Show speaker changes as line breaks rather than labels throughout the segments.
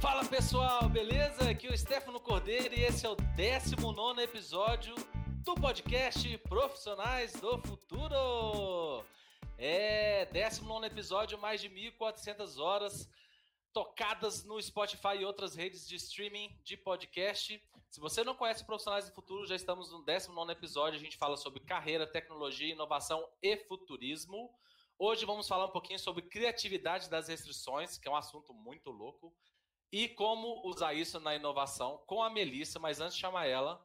Fala pessoal, beleza? Aqui é o Stefano Cordeiro e esse é o 19 episódio do podcast Profissionais do Futuro. É, 19 episódio, mais de 1.400 horas tocadas no Spotify e outras redes de streaming de podcast. Se você não conhece Profissionais do Futuro, já estamos no 19 episódio. A gente fala sobre carreira, tecnologia, inovação e futurismo. Hoje vamos falar um pouquinho sobre criatividade das restrições, que é um assunto muito louco e como usar isso na inovação com a Melissa, mas antes de chamar ela,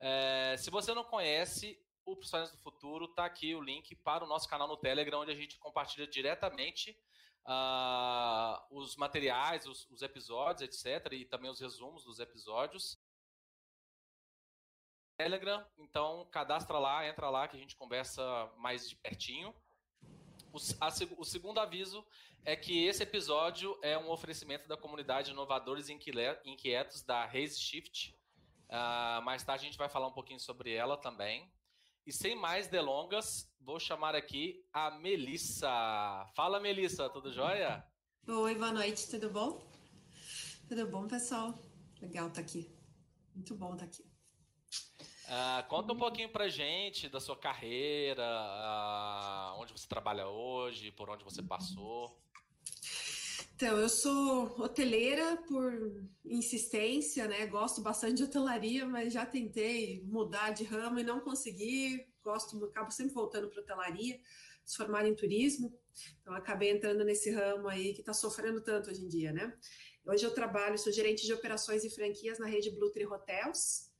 é, se você não conhece o Profissionais do Futuro, tá aqui o link para o nosso canal no Telegram, onde a gente compartilha diretamente uh, os materiais, os, os, episódios, etc., e também os resumos dos episódios. Telegram, então cadastra lá, entra lá que a gente conversa mais de pertinho. O, a, o, segundo aviso é que esse episódio é um oferecimento da comunidade Inovadores Inquietos da Raise Shift. Uh, mais tarde a gente vai falar um pouquinho sobre ela também. E sem mais delongas, vou chamar aqui a Melissa. Fala, Melissa, tudo jóia?
Oi, boa noite, tudo bom? Tudo bom, pessoal? Legal estar tá aqui. Muito bom estar tá aqui.
Uh, conta um pouquinho pra gente da sua carreira, uh, onde você trabalha hoje, por onde você passou.
Então, eu sou hoteleira por insistência, né? Gosto bastante de hotelaria, mas já tentei mudar de ramo e não consegui. Gosto, acabo sempre voltando para hotelaria, se formar em turismo. Então, acabei entrando nesse ramo aí que está sofrendo tanto hoje em dia, né? Hoje eu trabalho, sou gerente de operações e franquias na rede Blue Tree Hotels,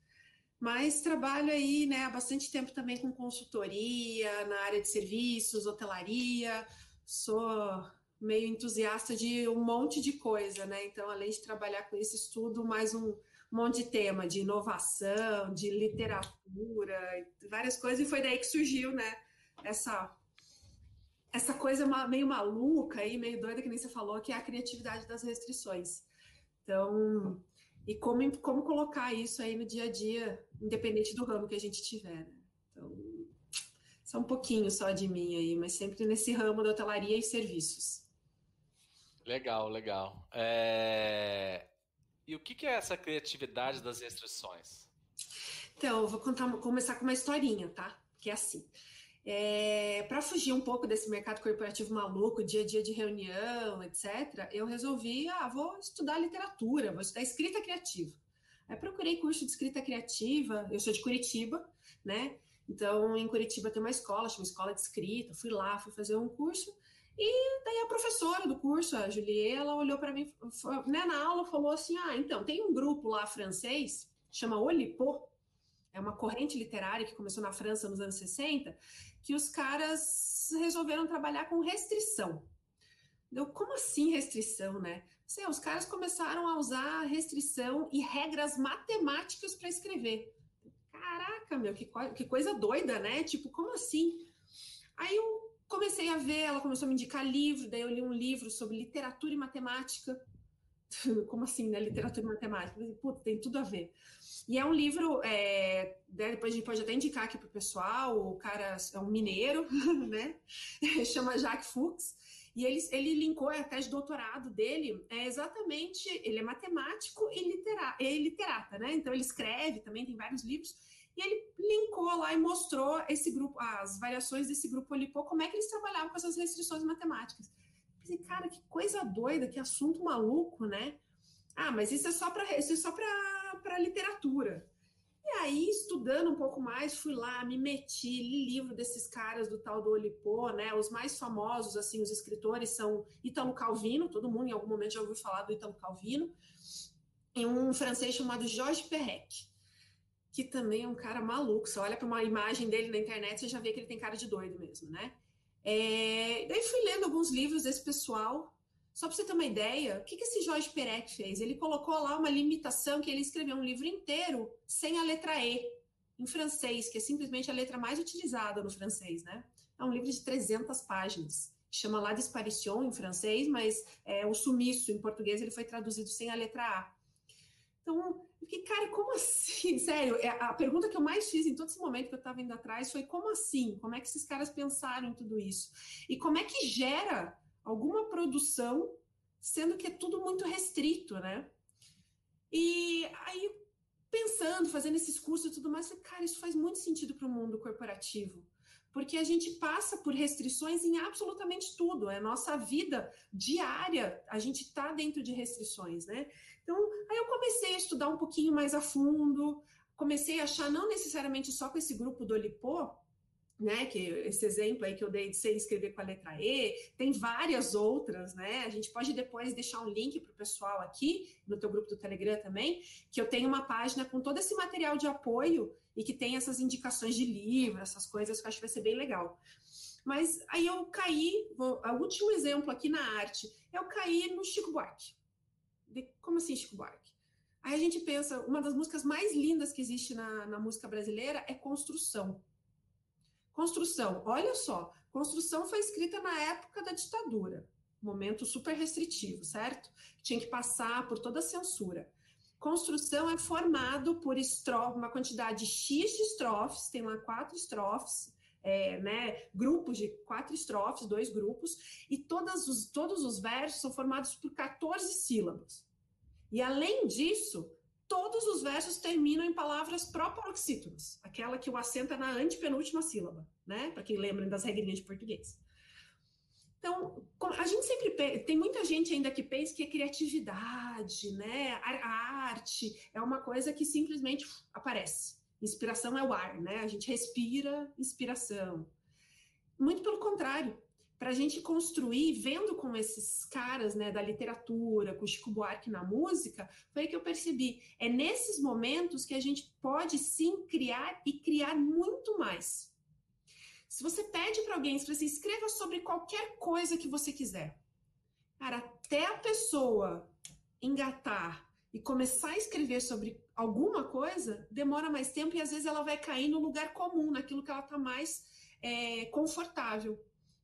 mas trabalho aí né, há bastante tempo também com consultoria na área de serviços, hotelaria, sou meio entusiasta de um monte de coisa, né? Então, além de trabalhar com isso, estudo mais um monte de tema de inovação, de literatura, várias coisas, e foi daí que surgiu, né, essa essa coisa meio maluca aí, meio doida que nem você falou, que é a criatividade das restrições. Então, e como, como colocar isso aí no dia a dia, independente do ramo que a gente tiver. Né? Então, só um pouquinho só de mim aí, mas sempre nesse ramo da hotelaria e serviços.
Legal, legal. É... E o que é essa criatividade das restrições?
Então, eu vou contar, começar com uma historinha, tá? Que é assim. É, para fugir um pouco desse mercado corporativo maluco, dia a dia de reunião, etc., eu resolvi, ah, vou estudar literatura, vou estudar escrita criativa. Aí procurei curso de escrita criativa, eu sou de Curitiba, né? Então, em Curitiba tem uma escola, chama Escola de Escrita, fui lá, fui fazer um curso, e daí a professora do curso, a Julie, ela olhou para mim, né, na aula, falou assim, ah, então, tem um grupo lá francês, chama Olipo, é uma corrente literária que começou na França nos anos 60, que os caras resolveram trabalhar com restrição. Deu, como assim restrição, né? Sei, os caras começaram a usar restrição e regras matemáticas para escrever. Caraca, meu, que, que coisa doida, né? Tipo, como assim? Aí eu comecei a ver, ela começou a me indicar livro, daí eu li um livro sobre literatura e matemática. como assim, né? Literatura e matemática? Putz, tem tudo a ver. E é um livro, é, né, depois a gente pode até indicar aqui para o pessoal, o cara é um mineiro, né? Chama Jacques Fuchs. E ele, ele linkou a tese de doutorado dele, é exatamente, ele é matemático e, litera, e literata, né? Então ele escreve também, tem vários livros, e ele linkou lá e mostrou esse grupo, as variações desse grupo Olipô, como é que eles trabalhavam com essas restrições matemáticas. Pensei, cara, que coisa doida, que assunto maluco, né? Ah, mas isso é só para isso é só para literatura. E aí, estudando um pouco mais, fui lá, me meti, li livro desses caras do tal do Olipô, né? Os mais famosos, assim, os escritores são Italo Calvino, todo mundo em algum momento já ouviu falar do Italo Calvino, e um francês chamado Georges Perec, que também é um cara maluco. Você olha para uma imagem dele na internet, você já vê que ele tem cara de doido mesmo, né? É... Daí fui lendo alguns livros desse pessoal, só para você ter uma ideia, o que, que esse Jorge Perec fez? Ele colocou lá uma limitação que ele escreveu um livro inteiro sem a letra E, em francês, que é simplesmente a letra mais utilizada no francês, né? É um livro de 300 páginas. Chama La Disparition em francês, mas é, o sumiço em português ele foi traduzido sem a letra A. Então, eu fiquei, cara, como assim? Sério, é, a pergunta que eu mais fiz em todo esse momento que eu estava indo atrás foi como assim? Como é que esses caras pensaram em tudo isso? E como é que gera alguma produção sendo que é tudo muito restrito, né? E aí, pensando, fazendo esses cursos e tudo mais, falei, cara, isso faz muito sentido para o mundo corporativo porque a gente passa por restrições em absolutamente tudo. É nossa vida diária, a gente está dentro de restrições, né? Então, aí eu comecei a estudar um pouquinho mais a fundo, comecei a achar, não necessariamente só com esse grupo do Olipô, né, que esse exemplo aí que eu dei de ser escrever com a letra E, tem várias outras, né? A gente pode depois deixar um link para o pessoal aqui no teu grupo do Telegram também, que eu tenho uma página com todo esse material de apoio e que tem essas indicações de livro, essas coisas que eu acho que vai ser bem legal. Mas aí eu caí, vou, o último exemplo aqui na arte, eu caí no Chico Buarque. De, como assim Chico Buarque? Aí a gente pensa, uma das músicas mais lindas que existe na, na música brasileira é Construção. Construção, olha só, Construção foi escrita na época da ditadura, momento super restritivo, certo? Tinha que passar por toda a censura. Construção é formado por estrofe, uma quantidade X de estrofes, tem lá quatro estrofes, é, né, grupos de quatro estrofes, dois grupos, e todos os, todos os versos são formados por 14 sílabas. E além disso, todos os versos terminam em palavras proparoxítonas, aquela que o acento é na antepenúltima sílaba, né? Para quem lembra das regrinhas de português. Então, a gente sempre tem muita gente ainda que pensa que a criatividade, né, a arte é uma coisa que simplesmente aparece. Inspiração é o ar, né? A gente respira inspiração. Muito pelo contrário, para a gente construir, vendo com esses caras, né, da literatura, com o Chico Buarque na música, foi que eu percebi. É nesses momentos que a gente pode sim criar e criar muito mais. Se você pede para alguém, se você escreva sobre qualquer coisa que você quiser, cara, até a pessoa engatar e começar a escrever sobre alguma coisa, demora mais tempo e às vezes ela vai cair no lugar comum, naquilo que ela está mais é, confortável.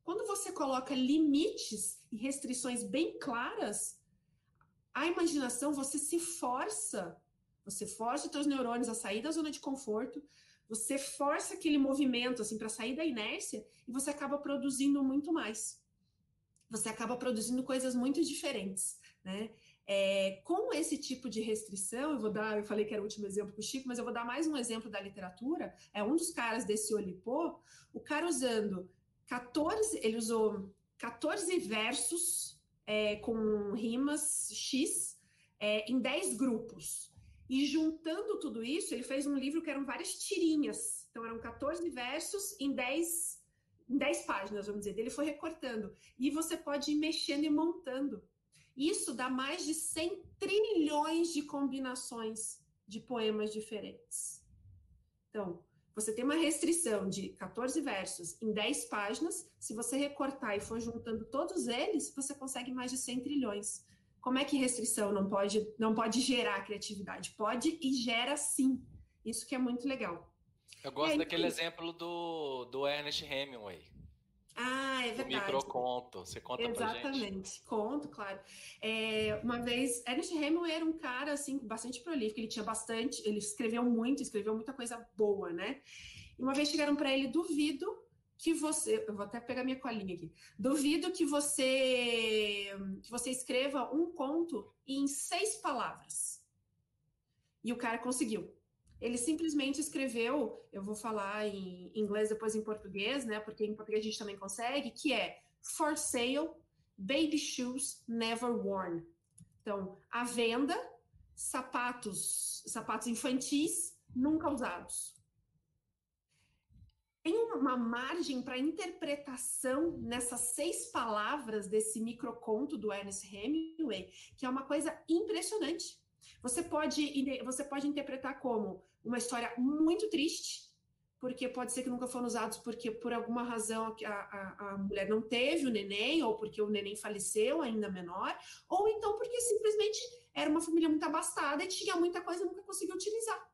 Quando você coloca limites e restrições bem claras, a imaginação, você se força, você força os seus neurônios a sair da zona de conforto, você força aquele movimento assim para sair da inércia e você acaba produzindo muito mais. Você acaba produzindo coisas muito diferentes, né? É, com esse tipo de restrição, eu vou dar, eu falei que era o último exemplo com o Chico, mas eu vou dar mais um exemplo da literatura. É um dos caras desse Olipô, o cara usando 14, ele usou 14 versos é, com rimas X é, em 10 grupos. E juntando tudo isso, ele fez um livro que eram várias tirinhas. Então, eram 14 versos em 10, em 10 páginas, vamos dizer. Ele foi recortando. E você pode ir mexendo e montando. Isso dá mais de 100 trilhões de combinações de poemas diferentes. Então, você tem uma restrição de 14 versos em 10 páginas. Se você recortar e for juntando todos eles, você consegue mais de 100 trilhões. Como é que restrição não pode, não pode gerar criatividade? Pode e gera sim. Isso que é muito legal.
Eu gosto aí, daquele exemplo do, do Ernest Hemingway.
Ah, é verdade.
Microconto. Você conta
Exatamente.
pra gente? Exatamente.
Conto, claro. É, uma vez, Ernest Hemingway era um cara, assim, bastante prolífico. Ele tinha bastante... Ele escreveu muito, escreveu muita coisa boa, né? E uma vez chegaram para ele, duvido que você, eu vou até pegar minha colinha aqui. Duvido que você que você escreva um conto em seis palavras. E o cara conseguiu. Ele simplesmente escreveu, eu vou falar em inglês depois em português, né? Porque em português a gente também consegue, que é for sale, baby shoes never worn. Então, à venda, sapatos, sapatos infantis nunca usados tem uma margem para interpretação nessas seis palavras desse microconto do Ernest Hemingway, que é uma coisa impressionante. Você pode, você pode interpretar como uma história muito triste, porque pode ser que nunca foram usados porque por alguma razão a, a, a mulher não teve o neném, ou porque o neném faleceu ainda menor, ou então porque simplesmente era uma família muito abastada e tinha muita coisa e nunca conseguiu utilizar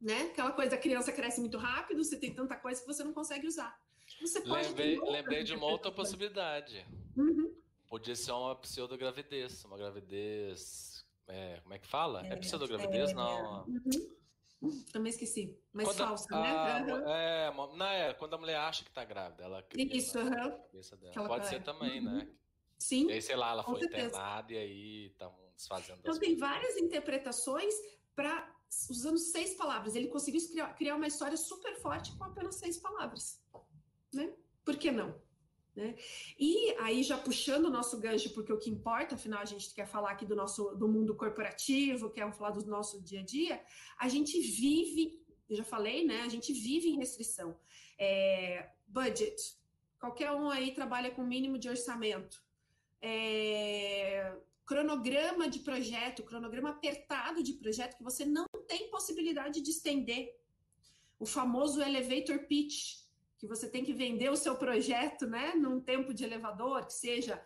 né? Aquela coisa, a criança cresce muito rápido, você tem tanta coisa que você não consegue usar. Você
pode lembrei, lembrei de uma outra possibilidade.
Uhum.
Podia ser uma pseudogravidez, uma gravidez. É, como é que fala? É, é pseudogravidez? É, não.
Uhum. Também esqueci. Mas quando falsa, a,
né? Uhum. É, não é, quando a mulher acha que tá grávida, ela
Isso, uhum.
cabeça dela. Pode ser também, né?
Sim.
E aí, sei lá, ela foi certeza. internada e aí estão desfazendo.
Então, tem várias interpretações para usando seis palavras. Ele conseguiu criar, criar uma história super forte com apenas seis palavras. Né? Por que não? Né? E aí, já puxando o nosso gancho, porque o que importa, afinal, a gente quer falar aqui do nosso do mundo corporativo, quer falar do nosso dia a dia, a gente vive, eu já falei, né? A gente vive em restrição. É, budget. Qualquer um aí trabalha com mínimo de orçamento. É, cronograma de projeto, cronograma apertado de projeto que você não tem possibilidade de estender. O famoso elevator pitch, que você tem que vender o seu projeto, né, num tempo de elevador, que seja,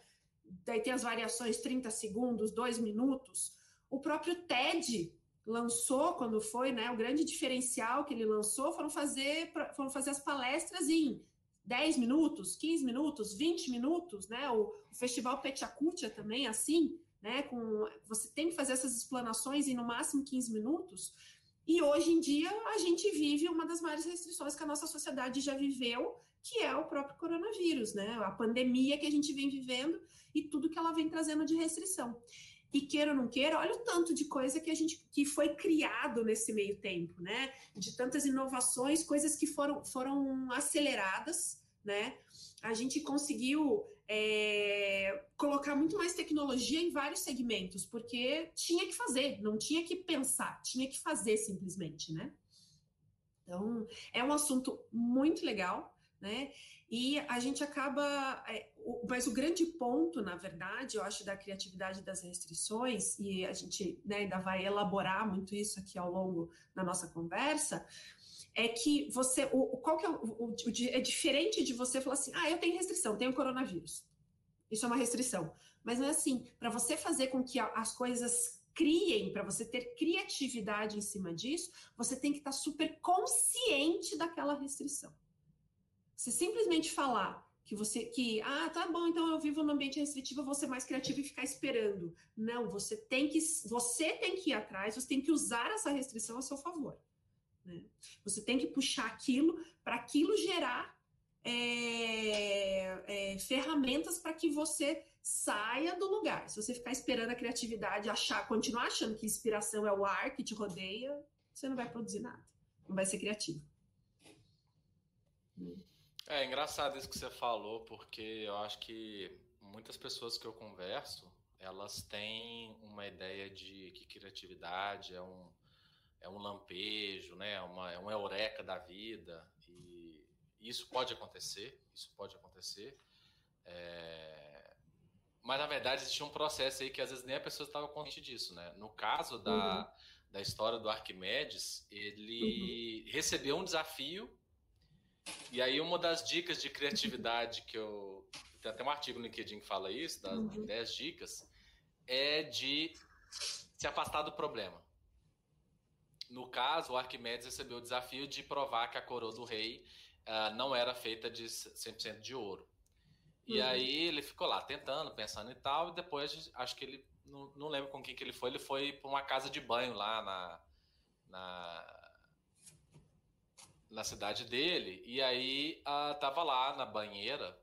daí tem as variações 30 segundos, 2 minutos. O próprio TED lançou quando foi, né, o grande diferencial que ele lançou foram fazer foram fazer as palestras em 10 minutos, 15 minutos, 20 minutos, né? O, o Festival Petiacutia também assim, né, com você tem que fazer essas explanações em no máximo 15 minutos. E hoje em dia a gente vive uma das maiores restrições que a nossa sociedade já viveu, que é o próprio coronavírus, né? A pandemia que a gente vem vivendo e tudo que ela vem trazendo de restrição. E queira ou não queira, olha o tanto de coisa que a gente que foi criado nesse meio tempo, né? De tantas inovações, coisas que foram, foram aceleradas, né? A gente conseguiu é, colocar muito mais tecnologia em vários segmentos, porque tinha que fazer, não tinha que pensar, tinha que fazer simplesmente, né? Então, é um assunto muito legal, né? E a gente acaba. É, o, mas o grande ponto, na verdade, eu acho, da criatividade das restrições, e a gente né, ainda vai elaborar muito isso aqui ao longo da nossa conversa, é que você, o, qual que é, o, o, é diferente de você falar assim, ah, eu tenho restrição, tenho coronavírus. Isso é uma restrição. Mas não é assim, para você fazer com que as coisas criem, para você ter criatividade em cima disso, você tem que estar tá super consciente daquela restrição. Você simplesmente falar que você que ah tá bom então eu vivo no ambiente restritivo eu vou ser mais criativo e ficar esperando não você tem que você tem que ir atrás você tem que usar essa restrição a seu favor né? Você tem que puxar aquilo para aquilo gerar é, é, ferramentas para que você saia do lugar. Se você ficar esperando a criatividade, achar, continuar achando que inspiração é o ar que te rodeia, você não vai produzir nada. Não vai ser criativo.
É engraçado isso que você falou, porque eu acho que muitas pessoas que eu converso, elas têm uma ideia de que criatividade é um é um lampejo, né? É uma, é um eureka da vida. E isso pode acontecer, isso pode acontecer. É... Mas na verdade existia um processo aí que às vezes nem a pessoa estava consciente disso, né? No caso da, uhum. da história do Arquimedes, ele uhum. recebeu um desafio. E aí uma das dicas de criatividade que eu tem até um artigo no LinkedIn que fala isso, das uhum. 10 dicas, é de se afastar do problema. No caso, o Arquimedes recebeu o desafio de provar que a coroa do rei uh, não era feita de 100% de ouro. E uhum. aí ele ficou lá tentando, pensando e tal, e depois acho que ele, não, não lembro com quem que ele foi, ele foi para uma casa de banho lá na, na, na cidade dele, e aí uh, tava lá na banheira,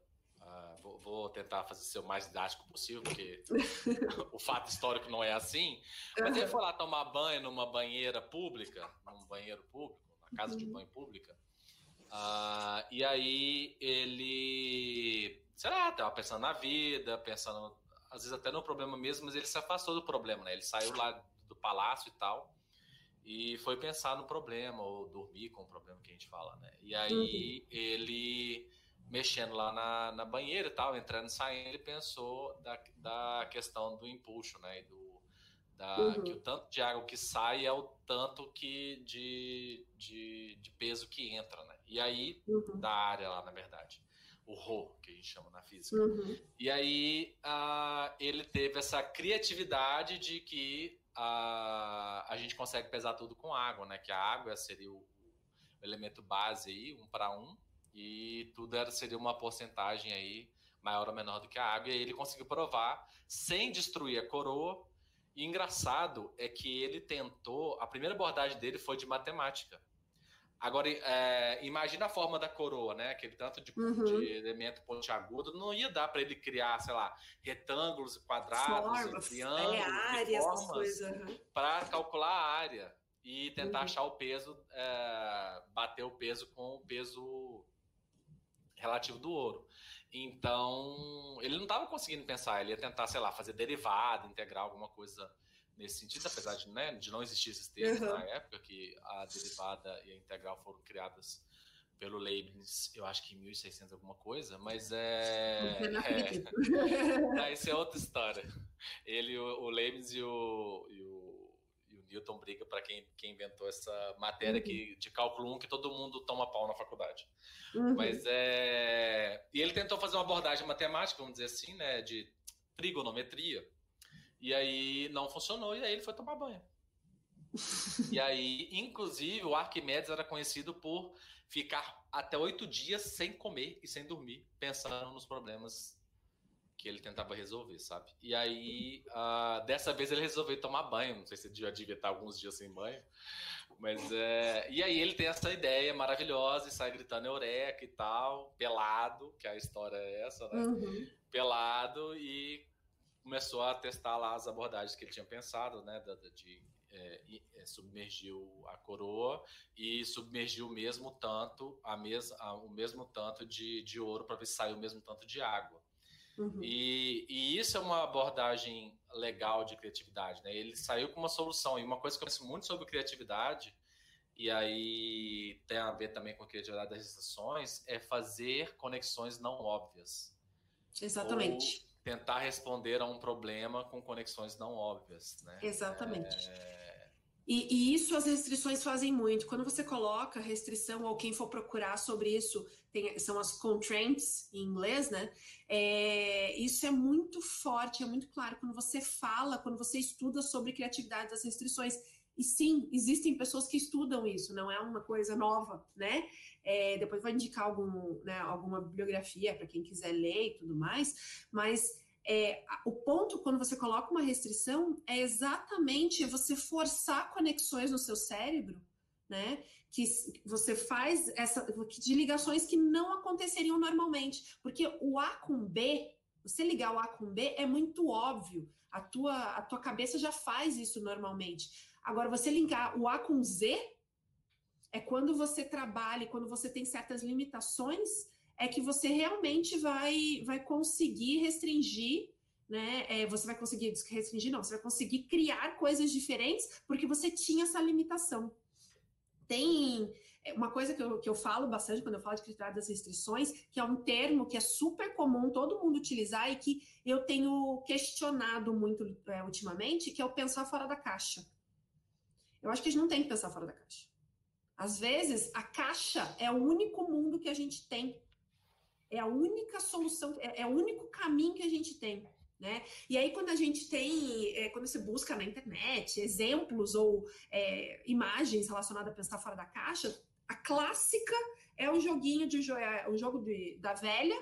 vou, vou, tentar fazer ser o mais didático possível, porque o fato histórico não é assim. Mas ele foi lá tomar banho numa banheira pública, num banheiro público, na casa uhum. de banho pública. Uh, e aí ele, sei lá, tava pensando na vida, pensando, às vezes até no problema mesmo, mas ele se afastou do problema, né? Ele saiu lá do palácio e tal e foi pensar no problema ou dormir com o problema que a gente fala, né? E aí uhum. ele mexendo lá na, na banheira e tal, entrando e saindo, ele pensou da, da questão do empuxo, né? E do, da, uhum. Que o tanto de água que sai é o tanto que de, de, de peso que entra, né? E aí, uhum. da área lá, na verdade. O Rho, que a gente chama na física. Uhum. E aí, uh, ele teve essa criatividade de que uh, a gente consegue pesar tudo com água, né? Que a água seria o, o elemento base aí, um para um, e tudo era, seria uma porcentagem aí maior ou menor do que a água, e aí ele conseguiu provar sem destruir a coroa. E engraçado é que ele tentou, a primeira abordagem dele foi de matemática. Agora, é, imagina a forma da coroa, né? Aquele tanto de, uhum. de elemento pontiagudo, não ia dar para ele criar, sei lá, retângulos, quadrados, formas, triângulos, é, área, formas para calcular a área e tentar uhum. achar o peso, é, bater o peso com o peso relativo do ouro. Então, ele não estava conseguindo pensar, ele ia tentar, sei lá, fazer derivada, integrar alguma coisa nesse sentido, apesar de, né, de não existir esses termos uhum. na época, que a derivada e a integral foram criadas pelo Leibniz, eu acho que em 1600 alguma coisa, mas é... é isso é outra história. Ele, o, o Leibniz e o, e o Newton briga para quem, quem inventou essa matéria uhum. que, de cálculo 1 que todo mundo toma pau na faculdade. Uhum. Mas é... E ele tentou fazer uma abordagem matemática, vamos dizer assim, né, de trigonometria, e aí não funcionou, e aí ele foi tomar banho. e aí, inclusive, o Arquimedes era conhecido por ficar até oito dias sem comer e sem dormir, pensando nos problemas que ele tentava resolver, sabe? E aí, uh, dessa vez ele resolveu tomar banho. Não sei se ele já devia estar alguns dias sem banho. Mas é. E aí ele tem essa ideia maravilhosa e sai gritando eureka e tal, pelado, que a história é essa, né? Uhum. Pelado e começou a testar lá as abordagens que ele tinha pensado, né, de, de é, é, submergiu a coroa e submergiu o mesmo tanto, a mes, a, o mesmo tanto de, de ouro para ver se saiu o mesmo tanto de água. Uhum. E, e, isso é uma abordagem legal de criatividade, né? Ele saiu com uma solução e uma coisa que eu penso muito sobre criatividade e aí tem a ver também com a criatividade das estações é fazer conexões não óbvias.
Exatamente.
Ou, tentar responder a um problema com conexões não óbvias, né?
Exatamente. É... E, e, isso as restrições fazem muito. Quando você coloca restrição, ou quem for procurar sobre isso, tem, são as constraints em inglês, né? É, isso é muito forte, é muito claro. Quando você fala, quando você estuda sobre criatividade das restrições. E sim, existem pessoas que estudam isso, não é uma coisa nova, né? É, depois vou indicar algum, né, alguma bibliografia para quem quiser ler e tudo mais, mas é, o ponto quando você coloca uma restrição é exatamente você forçar conexões no seu cérebro, né? Que você faz essa de ligações que não aconteceriam normalmente, porque o A com B, você ligar o A com B é muito óbvio. A tua, a tua cabeça já faz isso normalmente. Agora, você linkar o A com Z é quando você trabalha, quando você tem certas limitações, é que você realmente vai, vai conseguir restringir, né? É, você vai conseguir restringir, não, você vai conseguir criar coisas diferentes porque você tinha essa limitação. Tem é, uma coisa que eu, que eu falo bastante quando eu falo de critério das restrições, que é um termo que é super comum todo mundo utilizar e que eu tenho questionado muito é, ultimamente, que é o pensar fora da caixa. Eu acho que a gente não tem que pensar fora da caixa. Às vezes, a caixa é o único mundo que a gente tem. É a única solução, é, é o único caminho que a gente tem. Né? E aí, quando a gente tem, é, quando você busca na internet exemplos ou é, imagens relacionadas a pensar fora da caixa, a clássica é o joguinho de é, o jogo de, da velha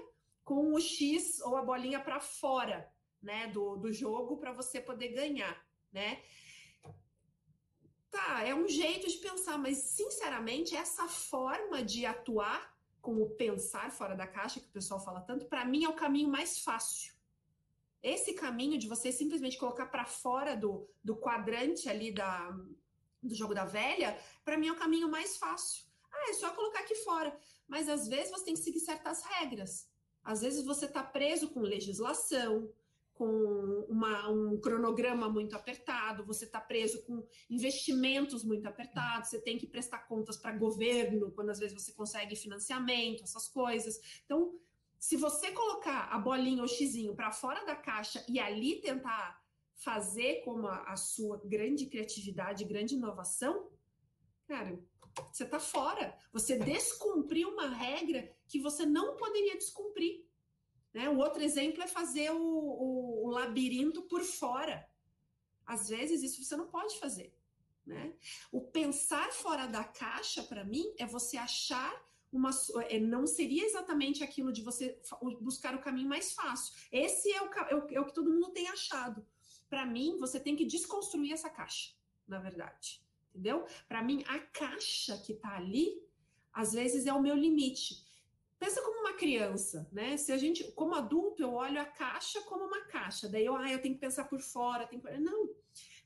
com o X ou a bolinha para fora né, do, do jogo para você poder ganhar. Né? Tá, é um jeito de pensar, mas sinceramente, essa forma de atuar com o pensar fora da caixa, que o pessoal fala tanto, para mim é o caminho mais fácil. Esse caminho de você simplesmente colocar para fora do, do quadrante ali da, do jogo da velha, para mim é o caminho mais fácil. Ah, é só colocar aqui fora. Mas às vezes você tem que seguir certas regras. Às vezes você está preso com legislação, com uma, um cronograma muito apertado, você está preso com investimentos muito apertados, você tem que prestar contas para governo, quando às vezes você consegue financiamento, essas coisas. Então, se você colocar a bolinha ou xizinho para fora da caixa e ali tentar fazer como a, a sua grande criatividade, grande inovação, cara, você está fora. Você descumpriu uma regra que você não poderia descumprir. Né? O outro exemplo é fazer o, o, o labirinto por fora. Às vezes, isso você não pode fazer. Né? O pensar fora da caixa, para mim, é você achar uma. É, não seria exatamente aquilo de você buscar o caminho mais fácil. Esse é o, é o, é o que todo mundo tem achado. Para mim, você tem que desconstruir essa caixa, na verdade. Entendeu? Para mim, a caixa que está ali Às vezes é o meu limite. Pensa como uma criança, né? Se a gente, como adulto, eu olho a caixa como uma caixa. Daí eu, ah, eu tenho que pensar por fora. Tenho que... Não.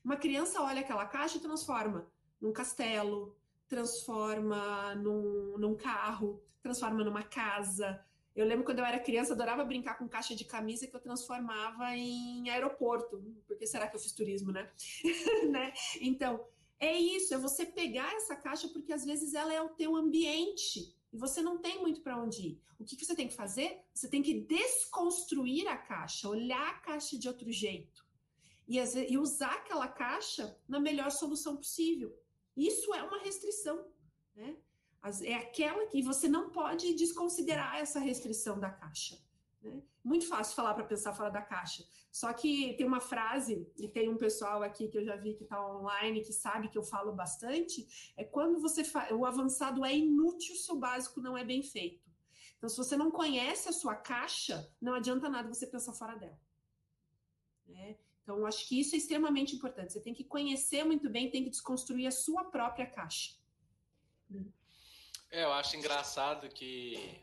Uma criança olha aquela caixa e transforma num castelo, transforma num, num carro, transforma numa casa. Eu lembro quando eu era criança, adorava brincar com caixa de camisa que eu transformava em aeroporto. Porque será que eu fiz turismo, né? né? Então, é isso, é você pegar essa caixa porque às vezes ela é o teu ambiente e você não tem muito para onde ir. O que, que você tem que fazer? Você tem que desconstruir a caixa, olhar a caixa de outro jeito e, e usar aquela caixa na melhor solução possível. Isso é uma restrição, né? É aquela que você não pode desconsiderar essa restrição da caixa. Né? Muito fácil falar para pensar fora da caixa. Só que tem uma frase, e tem um pessoal aqui que eu já vi que está online, que sabe que eu falo bastante, é quando você fa... o avançado é inútil se o básico não é bem feito. Então, se você não conhece a sua caixa, não adianta nada você pensar fora dela. Né? Então, acho que isso é extremamente importante. Você tem que conhecer muito bem, tem que desconstruir a sua própria caixa.
É, eu acho engraçado que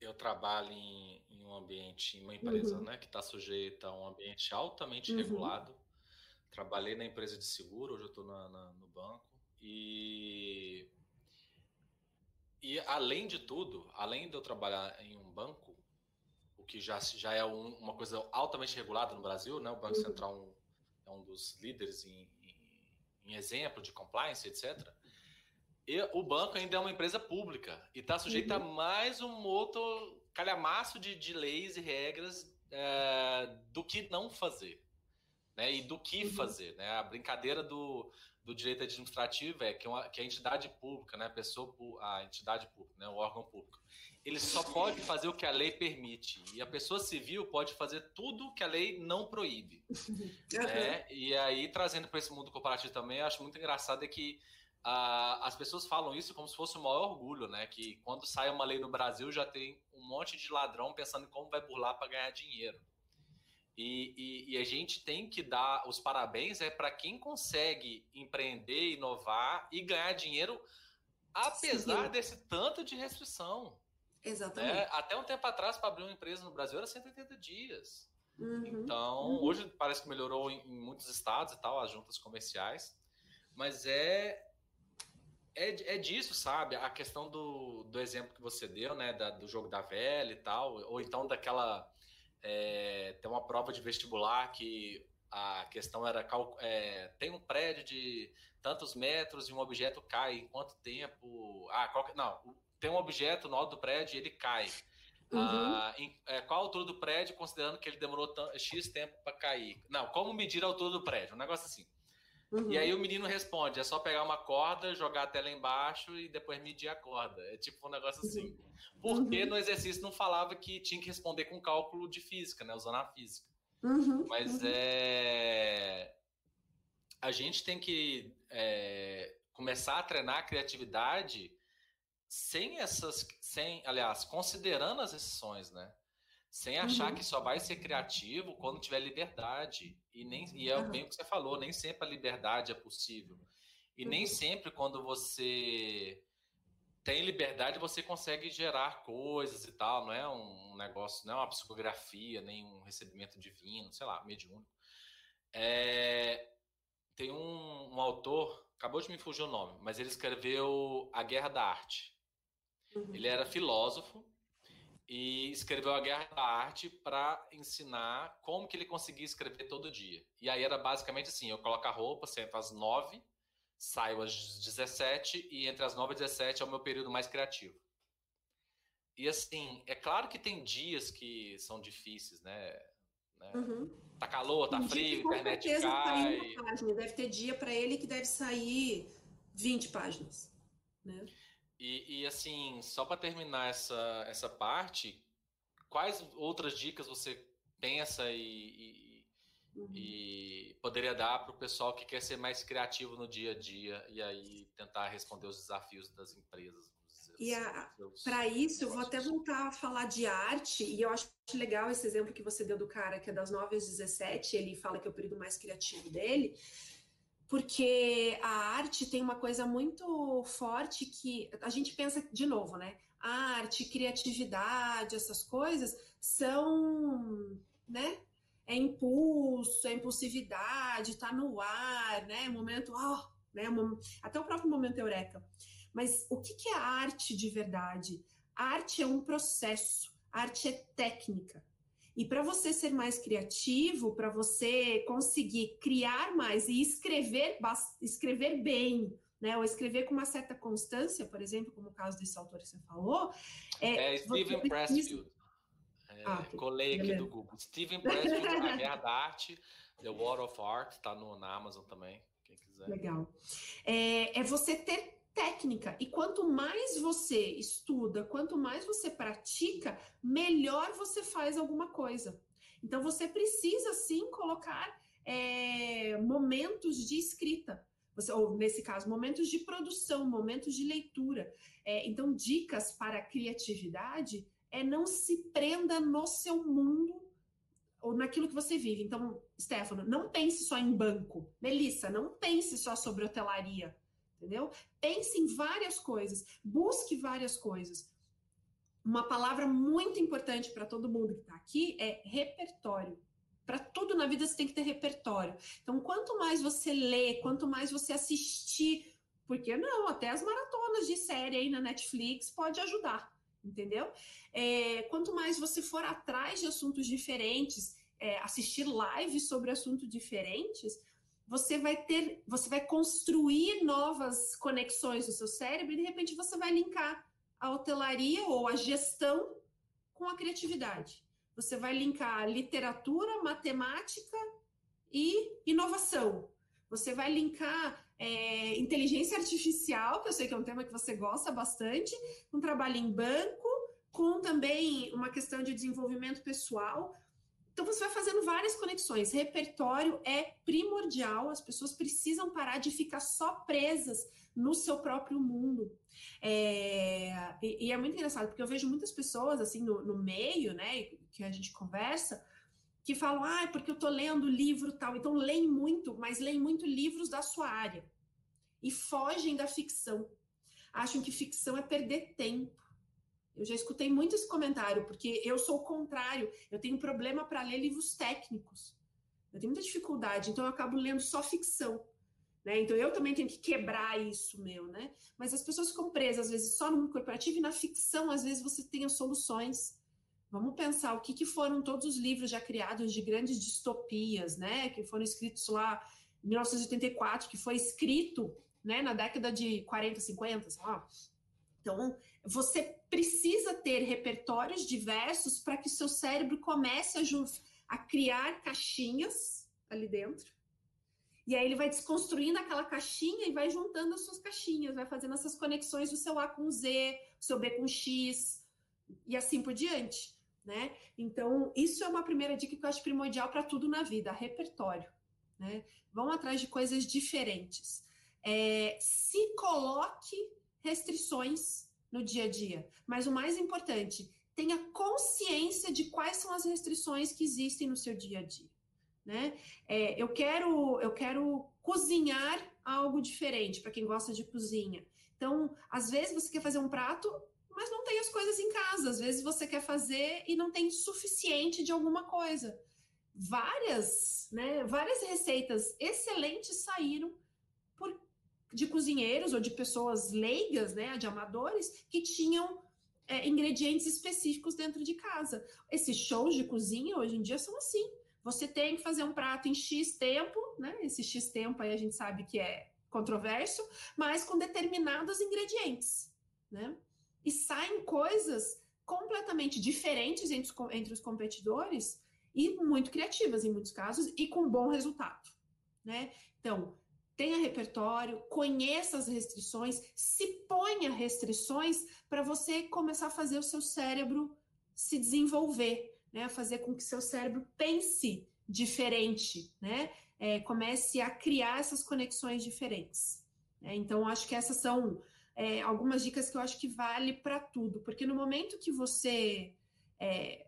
eu trabalho em, em um ambiente, em uma empresa, uhum. né, que está sujeita a um ambiente altamente uhum. regulado. Trabalhei na empresa de seguro, hoje eu estou no banco. E, e além de tudo, além de eu trabalhar em um banco, o que já, já é um, uma coisa altamente regulada no Brasil, né? O Banco uhum. Central um, é um dos líderes em, em, em exemplo de compliance, etc. E o banco ainda é uma empresa pública e está sujeito uhum. a mais um outro calhamaço de, de leis e regras é, do que não fazer. Né, e do que uhum. fazer. Né? A brincadeira do, do direito administrativo é que, uma, que a entidade pública, né, a pessoa, a entidade pública, né, o órgão público, ele só pode fazer o que a lei permite. E a pessoa civil pode fazer tudo que a lei não proíbe. né? E aí, trazendo para esse mundo corporativo também, eu acho muito engraçado é que As pessoas falam isso como se fosse o maior orgulho, né? Que quando sai uma lei no Brasil já tem um monte de ladrão pensando em como vai burlar para ganhar dinheiro. E, e, e, a gente tem que dar os parabéns é para quem consegue empreender, inovar e ganhar dinheiro apesar Sim. desse tanto de restrição.
Exatamente. É,
até um tempo atrás, para abrir uma empresa no Brasil era 180 dias. Uhum, então, uhum. hoje parece que melhorou em, em muitos estados e tal, as juntas comerciais. Mas é é, é disso, sabe? A questão do, do exemplo que você deu, né? Da, do jogo da velha e tal, ou então daquela. É, tem uma prova de vestibular que a questão era é, tem um prédio de tantos metros e um objeto cai em quanto tempo ah qual, não tem um objeto no alto do prédio e ele cai uhum. ah, em, é, qual a altura do prédio considerando que ele demorou x tempo para cair não como medir a altura do prédio um negócio assim Uhum. E aí o menino responde: é só pegar uma corda, jogar a tela embaixo e depois medir a corda. É tipo um negócio assim. Uhum. Porque uhum. no exercício não falava que tinha que responder com cálculo de física, né? Usando a física. Uhum. Mas uhum. é. A gente tem que é, começar a treinar a criatividade sem essas. sem, aliás, considerando as exceções, né? Sem achar uhum. que só vai ser criativo quando tiver liberdade. E, nem, e é uhum. bem o que você falou, nem sempre a liberdade é possível. E uhum. nem sempre quando você tem liberdade você consegue gerar coisas e tal, não é um negócio, não é uma psicografia, nem um recebimento divino, sei lá, mediúnico. É, tem um, um, autor, acabou de me fugir o nome, mas ele escreveu A Guerra da Arte. Uhum. Ele era filósofo, e escreveu a Guerra da Arte para ensinar como que ele conseguia escrever todo dia. E aí era basicamente assim, eu coloco a roupa, sento às nove, saio às 17 e entre as nove e 17 é o meu período mais criativo. E assim, é claro que tem dias que são difíceis, né? né? Uhum. Tá calor, tá frio, a internet cai.
Página. Deve ter dia para ele que deve sair 20 páginas, né?
E, e assim, só para terminar essa, essa parte, quais outras dicas você pensa e, e, uhum. e poderia dar para o pessoal que quer ser mais criativo no dia a dia e aí tentar responder os desafios das empresas?
E para isso, eu vou até voltar a falar de arte, e eu acho legal esse exemplo que você deu do cara que é das 9 às 17, ele fala que é o período mais criativo dele, porque a arte tem uma coisa muito forte que a gente pensa de novo, né? arte, criatividade, essas coisas são, né? É impulso, é impulsividade, tá no ar, né? Momento, oh, né? Até o próprio momento eureka. Mas o que, que é arte de verdade? arte é um processo, arte é técnica. E para você ser mais criativo, para você conseguir criar mais e escrever, escrever bem, né, ou escrever com uma certa constância, por exemplo, como o caso desse autor que você falou.
É, é Steven precisa... Pressfield. É, ah. Colei aqui do Google. Steven Pressfield, A Guerra da Arte, The War of Art, está na Amazon também, quem quiser.
Legal. É, é você ter técnica. E quanto mais você estuda, quanto mais você pratica, melhor você faz alguma coisa. Então você precisa sim colocar é, momentos de escrita. Você, ou nesse caso, momentos de produção, momentos de leitura. É, então, dicas para a criatividade é não se prenda no seu mundo ou naquilo que você vive. Então, Stefano, não pense só em banco. Melissa, não pense só sobre hotelaria entendeu? Pense em várias coisas, busque várias coisas. Uma palavra muito importante para todo mundo que está aqui é repertório. Para tudo na vida você tem que ter repertório. Então, quanto mais você lê, quanto mais você assistir, porque não, até as maratonas de série aí na Netflix pode ajudar, entendeu? É, quanto mais você for atrás de assuntos diferentes, é, assistir lives sobre assuntos diferentes, você vai ter, você vai construir novas conexões no seu cérebro e de repente você vai linkar a hotelaria ou a gestão com a criatividade. Você vai linkar literatura, matemática e inovação. Você vai linkar é, inteligência artificial, que eu sei que é um tema que você gosta bastante, um trabalho em banco, com também uma questão de desenvolvimento pessoal. Então você vai fazendo várias conexões. Repertório é primordial, as pessoas precisam parar de ficar só presas no seu próprio mundo. É, e, e, é muito engraçado, porque eu vejo muitas pessoas assim no, no, meio, né, que a gente conversa, que falam, ah, é porque eu tô lendo livro tal. Então leem muito, mas leem muito livros da sua área. E fogem da ficção. Acham que ficção é perder tempo. Eu já escutei muito esse comentário, porque eu sou o contrário. Eu tenho problema para ler livros técnicos. Eu tenho muita dificuldade, então eu acabo lendo só ficção. Né? Então eu também tenho que quebrar isso meu, né? Mas as pessoas ficam presas, às vezes, só no mundo corporativo e na ficção, às vezes, você tem as soluções. Vamos pensar o que, que foram todos os livros já criados de grandes distopias, né? Que foram escritos lá em 1984, que foi escrito né, na década de 40, 50, sei lá. Então, você precisa ter repertórios diversos para que o seu cérebro comece a, a criar caixinhas ali dentro. E aí ele vai desconstruindo aquela caixinha e vai juntando as suas caixinhas, vai fazendo essas conexões do seu A com Z, do seu B com X, e assim por diante, né? Então, isso é uma primeira dica que eu acho primordial para tudo na vida, repertório, né? Vão atrás de coisas diferentes. É, se coloque restrições no dia a dia. Mas o mais importante, tenha consciência de quais são as restrições que existem no seu dia a dia. Né? É, eu quero eu quero cozinhar algo diferente para quem gosta de cozinha. Então, às vezes você quer fazer um prato, mas não tem as coisas em casa. Às vezes você quer fazer e não tem suficiente de alguma coisa. Várias, né? Várias receitas excelentes saíram de cozinheiros ou de pessoas leigas, né, de amadores, que tinham é, ingredientes específicos dentro de casa. Esses shows de cozinha hoje em dia são assim. Você tem que fazer um prato em X tempo, né? Esse X tempo aí a gente sabe que é controverso, mas com determinados ingredientes, né? E saem coisas completamente diferentes entre os, entre os competidores e muito criativas em muitos casos e com bom resultado, né? Então, tenha repertório, conheça as restrições, se ponha restrições para você começar a fazer o seu cérebro se desenvolver, né? Fazer com que seu cérebro pense diferente, né? É, comece a criar essas conexões diferentes. Né? Então, acho que essas são é, algumas dicas que eu acho que vale para tudo, porque no momento que você é,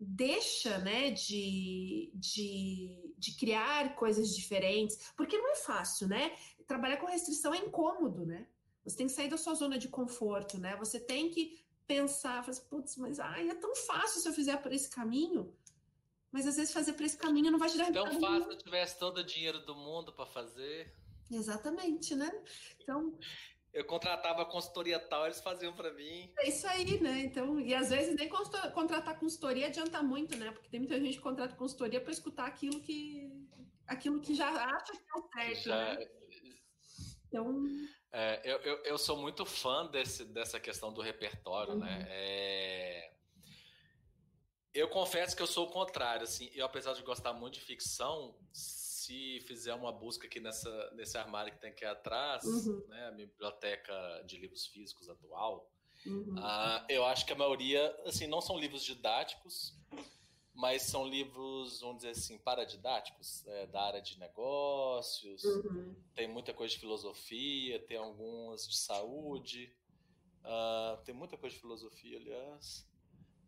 deixa né, de, de, de criar coisas diferentes, porque não é fácil, né? Trabalhar com restrição é incômodo, né? Você tem que sair da sua zona de conforto, né? Você tem que pensar, falar assim, putz, mas ai, é tão fácil se eu fizer por esse caminho. Mas às vezes fazer por esse caminho não vai te dar
Tão fácil se eu tivesse todo o dinheiro do mundo para fazer.
Exatamente, né? Então,
eu contratava a consultoria tal, eles faziam para mim.
É isso aí, né? Então, e às vezes nem contratar consultoria adianta muito, né? Porque tem muita gente que contrata consultoria para escutar aquilo que aquilo que já acha que é o certo, já... né?
Então, é, eu, eu, eu, sou muito fã desse, dessa questão do repertório, né? uhum. né? É... Eu confesso que eu sou o contrário, assim. Eu, apesar de gostar muito de ficção, se fizer uma busca aqui nessa, nesse armário que tem aqui atrás, uhum. né, a biblioteca de livros físicos atual, uhum. uh, eu acho que a maioria, assim, não são livros didáticos, mas são livros, vamos dizer assim, paradidáticos, é, da área de negócios, uhum. tem muita coisa de filosofia, tem alguns de saúde, uh, tem muita coisa de filosofia, aliás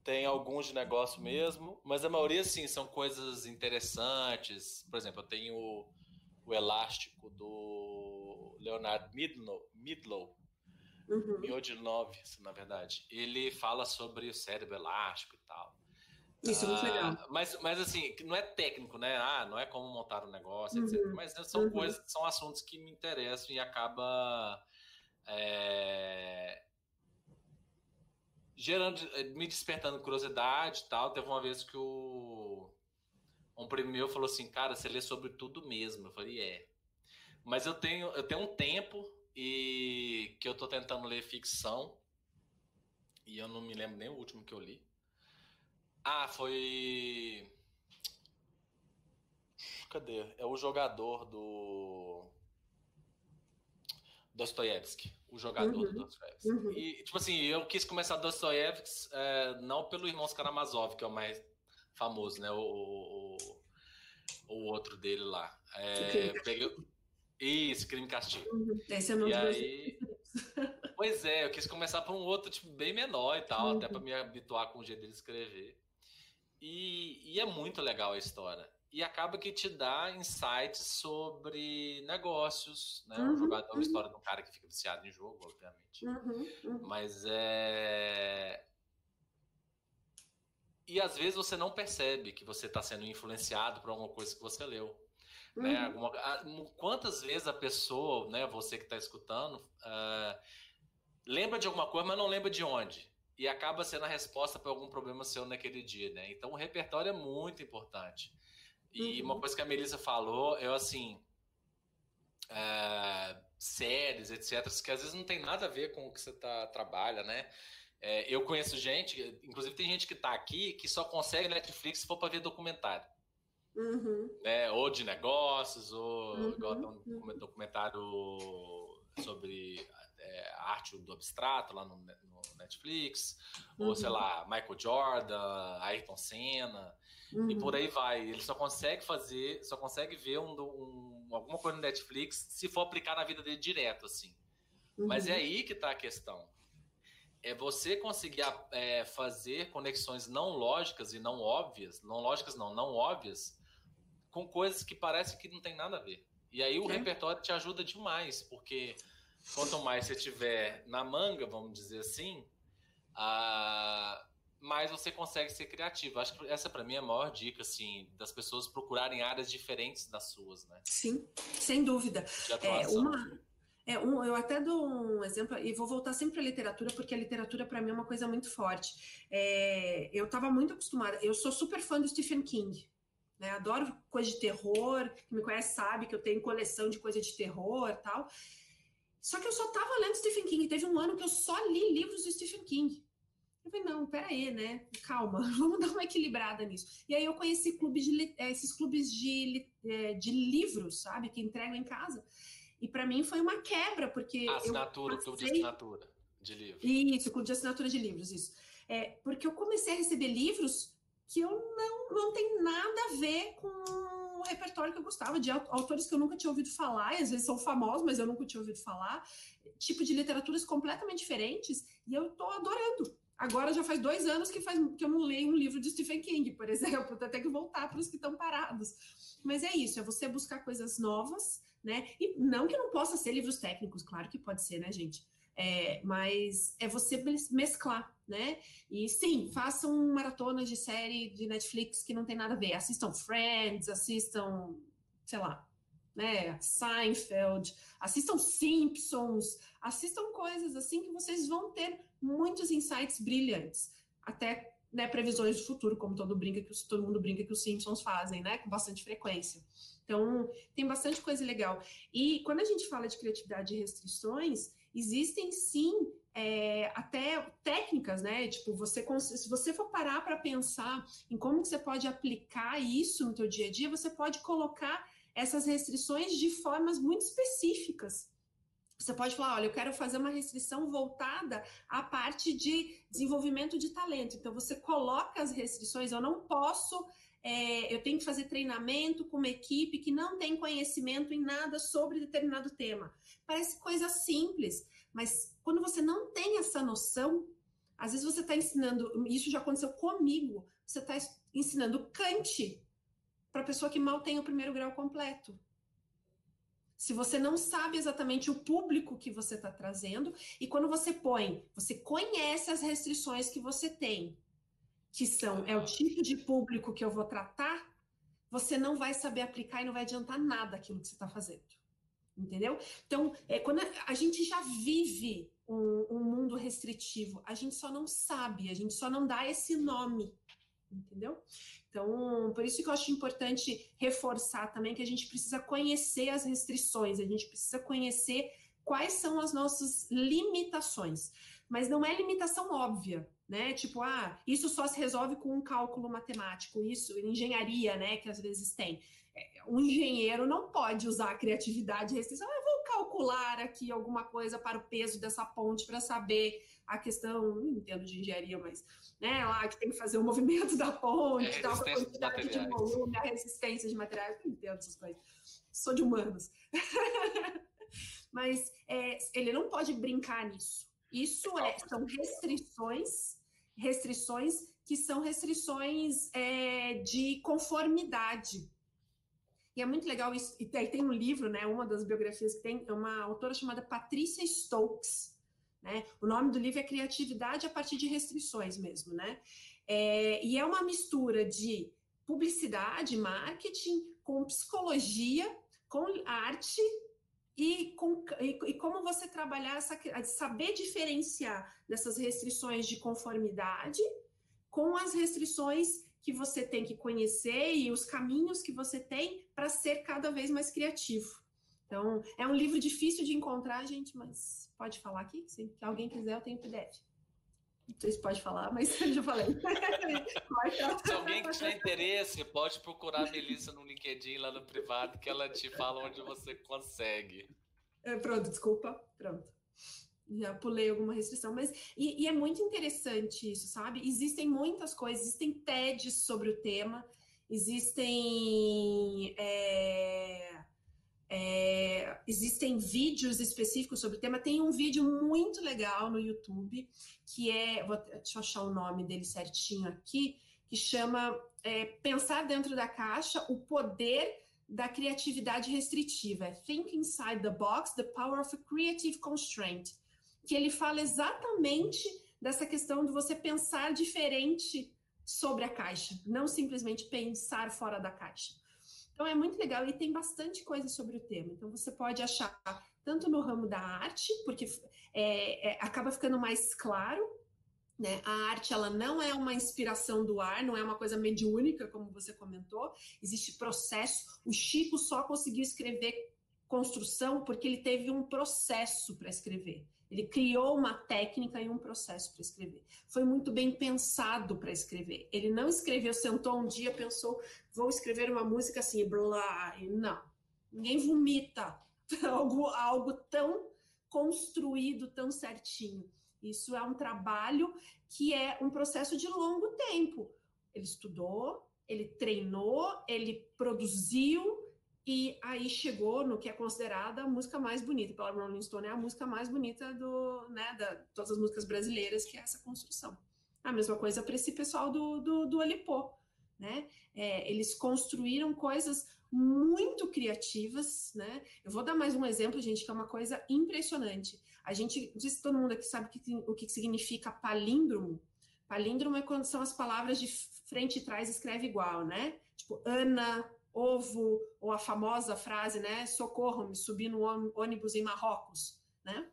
tem alguns de negócio mesmo, mas a maioria, sim, são coisas interessantes. Por exemplo, eu tenho o, o elástico do Leonard Midlow, Midlow uhum. Miodinov, na verdade. Ele fala sobre o cérebro elástico e tal.
Isso é muito legal.
Ah, mas, mas assim, não é técnico, né? Ah, não é como montar um negócio, uhum. etc. Mas são uhum. coisas, são assuntos que me interessam e acaba é, gerando, eh, me despertando curiosidade e tal. Teve uma vez que o um primo meu falou assim, cara, você lê sobre tudo mesmo. Eu falei, é. Mas eu tenho, eu tenho um tempo e que eu tô tentando ler ficção. E eu não me lembro nem o último que eu li. Ah, foi. Cadê? É o jogador do. Dostoiévski o jogador uhum. do Dostoiévski. Uhum. E, tipo assim, eu quis começar Dostoiévski é, não pelo Irmãos Karamazov, que é o mais famoso, né? O, o, o outro dele lá. É, peguei... Isso, Crime e Castigo.
Uhum. Esse é o nome
e aí... Pois é, eu quis começar por um outro tipo bem menor e tal, uhum. até para me habituar com o jeito dele escrever. E, e é muito legal a história e acaba que te dá insights sobre negócios, né? Uhum, um jogador, uhum. história de um cara que fica viciado em jogo, obviamente. Uhum, uhum, Mas é. E às vezes você não percebe que você está sendo influenciado por alguma coisa que você leu. Né? Uhum. Alguma... Quantas vezes a pessoa, né, você que está escutando, uh, lembra de alguma coisa, mas não lembra de onde? E acaba sendo a resposta para algum problema seu naquele dia, né? Então o repertório é muito importante. E uhum. uma coisa que a Melissa falou, eu assim. É, séries, etc., que às vezes não tem nada a ver com o que você tá, trabalha, né? É, eu conheço gente, inclusive tem gente que está aqui que só consegue Netflix se for para ver documentário. Uhum. Né? Ou de negócios, ou uhum. igual tem um documentário sobre é, arte do abstrato lá no, no Netflix, ou sei uhum. lá, Michael Jordan, Ayrton Senna. Uhum. E por uhum. aí vai. Ele só consegue fazer, só consegue ver um, um, alguma coisa no Netflix se for aplicar na vida dele direto, assim. Uhum. Mas é aí que está a questão. É você conseguir é, fazer conexões não lógicas e não óbvias, não lógicas não, não óbvias, com coisas que parece que não tem nada a ver. E aí o é. repertório te ajuda demais, porque quanto mais você tiver na manga, vamos dizer assim, a mais você consegue ser criativo. Acho que essa para mim é a maior dica, assim, das pessoas procurarem áreas diferentes das suas, né?
Sim, sem dúvida. É, uma, é, um, eu até dou um exemplo, e vou voltar sempre a literatura, porque a literatura para mim é uma coisa muito forte. É, eu estava muito acostumada, eu sou super fã do Stephen King. Né, adoro coisa de terror, quem me conhece sabe que eu tenho coleção de coisa de terror tal. Só que eu só estava lendo Stephen King. Teve um ano que eu só li livros do Stephen King. Eu falei, não, peraí, né? Calma, vamos dar uma equilibrada nisso. E aí eu conheci clubes de, é, esses clubes de, é, de livros, sabe? Que entregam em casa. E para mim foi uma quebra, porque.
Assinatura, passei... clube de assinatura de livros.
Isso, clube de assinatura de livros, isso. É, porque eu comecei a receber livros que eu não, não tem nada a ver com o repertório que eu gostava, de autores que eu nunca tinha ouvido falar, e às vezes são famosos, mas eu nunca tinha ouvido falar, tipo de literaturas completamente diferentes, e eu tô adorando Agora já faz dois anos que, faz, que eu não leio um livro de Stephen King, por exemplo, até que voltar para os que estão parados. Mas é isso, é você buscar coisas novas, né? E não que não possa ser livros técnicos, claro que pode ser, né, gente? É, mas é você mesclar, né? E sim, façam maratonas de série de Netflix que não tem nada a ver. Assistam Friends, assistam, sei lá, né? Seinfeld, assistam Simpsons, assistam coisas assim que vocês vão ter muitos insights brilhantes. Até né, previsões do futuro, como todo, brinca que, todo mundo brinca que os Simpsons fazem, né? Com bastante frequência. Então, tem bastante coisa legal. E quando a gente fala de criatividade e restrições, existem sim é, até técnicas, né? Tipo, você se você for parar para pensar em como você pode aplicar isso no teu dia a dia, você pode colocar essas restrições de formas muito específicas. Você pode falar, olha, eu quero fazer uma restrição voltada à parte de desenvolvimento de talento. Então você coloca as restrições, eu não posso é, eu tenho que fazer treinamento com uma equipe que não tem conhecimento em nada sobre determinado tema. Parece coisa simples, mas quando você não tem essa noção, às vezes você está ensinando, isso já aconteceu comigo, você está ensinando Kant para pessoa que mal tem o primeiro grau completo. Se você não sabe exatamente o público que você está trazendo, e quando você põe, você conhece as restrições que você tem, que são é o tipo de público que eu vou tratar, você não vai saber aplicar e não vai adiantar nada aquilo que você está fazendo. Entendeu? Então, é, quando a, a gente já vive um, um, mundo restritivo, a gente só não sabe, a gente só não dá esse nome. Entendeu? Então, por isso que eu acho importante reforçar também que a gente precisa conhecer as restrições, a gente precisa conhecer quais são as nossas limitações. Mas não é limitação óbvia né? Tipo, ah, isso só se resolve com um cálculo matemático, isso, engenharia, né? Que às vezes tem. É, um engenheiro não pode usar a criatividade e restrição. Ah, eu vou calcular aqui alguma coisa para o peso dessa ponte para saber a questão, não entendo de engenharia, mas né, lá que tem que fazer o movimento da ponte, é, a quantidade de, de volume, a resistência de materiais, não entendo essas coisas. Sou de humanos. mas é, ele não pode brincar nisso. Isso é, são restrições restrições que são restrições é, de conformidade. E é muito legal isso. E tem um livro, né? Uma das biografias que tem é uma autora chamada Patrícia Stokes. Né? O nome do livro é Criatividade a partir de restrições mesmo, né? É, e é uma mistura de publicidade, marketing, com psicologia, com arte e, com, e, e, como você trabalhar essa saber diferenciar dessas restrições de conformidade com as restrições que você tem que conhecer e os caminhos que você tem para ser cada vez mais criativo. Então, é um livro difícil de encontrar, gente, mas pode falar aqui? Se alguém quiser, eu tenho PDF. Não sei se pode falar, mas eu já falei.
se alguém que tiver interesse, pode procurar a Melissa no LinkedIn lá no privado, que ela te fala onde você consegue.
É, pronto, desculpa. Pronto. Já pulei alguma restrição, mas e, e, é muito interessante isso, sabe? Existem muitas coisas, existem TEDs sobre o tema, existem é, é, existem vídeos específicos sobre o tema. Tem um vídeo muito legal no YouTube, que é. Vou, deixa eu achar o nome dele certinho aqui, que chama é, Pensar Dentro da Caixa: O Poder da Criatividade Restritiva. É Think Inside the Box: The Power of a Creative Constraint. Que ele fala exatamente dessa questão de você pensar diferente sobre a caixa, não simplesmente pensar fora da caixa. Então é muito legal e tem bastante coisa sobre o tema. Então você pode achar tanto no ramo da arte, porque é, é, acaba ficando mais claro. Né? A arte ela não é uma inspiração do ar, não é uma coisa mediúnica, como você comentou. Existe processo. O Chico só conseguiu escrever construção porque ele teve um processo para escrever. Ele criou uma técnica e um processo para escrever. Foi muito bem pensado para escrever. Ele não escreveu, sentou um dia, pensou, vou escrever uma música assim, blá. Não. Ninguém vomita algo, algo tão construído, tão certinho. Isso é um trabalho que é um processo de longo tempo. Ele estudou, ele treinou, ele produziu, e aí chegou no que é considerada a música mais bonita, pela Rolling Stone é a música mais bonita do, né, da todas as músicas brasileiras, que é essa construção. A mesma coisa para esse pessoal do, do, do Alipô, né? É, eles construíram coisas muito criativas, né? Eu vou dar mais um exemplo, gente, que é uma coisa impressionante. A gente diz todo mundo aqui sabe o que, o que significa palíndromo. Palíndromo é quando são as palavras de frente e trás escreve igual, né? Tipo, Ana, ovo, ou a famosa frase, né? Socorro-me, subi no ônibus em Marrocos, né?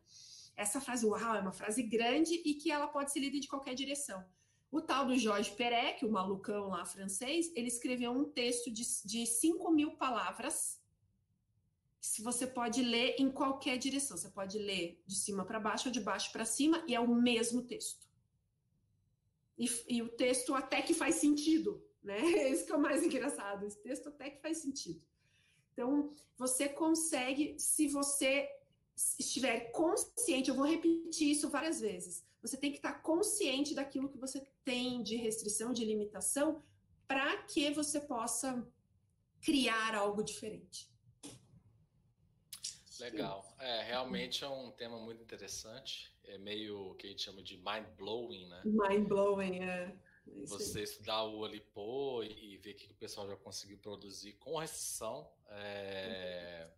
Essa frase, uau, é uma frase grande e que ela pode ser lida de qualquer direção. O tal do Jorge Perec, o malucão lá francês, ele escreveu um texto de, de 5 mil palavras. Se você pode ler em qualquer direção, você pode ler de cima para baixo ou de baixo para cima, e é o mesmo texto. E, e, o texto até que faz sentido, né? Isso que é o mais engraçado. Esse texto até que faz sentido. Então, você consegue, se você estiver consciente, eu vou repetir isso várias vezes. Você tem que estar consciente daquilo que você tem de restrição, de limitação, para que você possa criar algo diferente.
Legal. É, realmente é um tema muito interessante. É meio o que a gente chama de mind blowing, né?
Mind blowing, é.
É você estudar o Alipo e, e ver o que o pessoal já conseguiu produzir com restrição. É...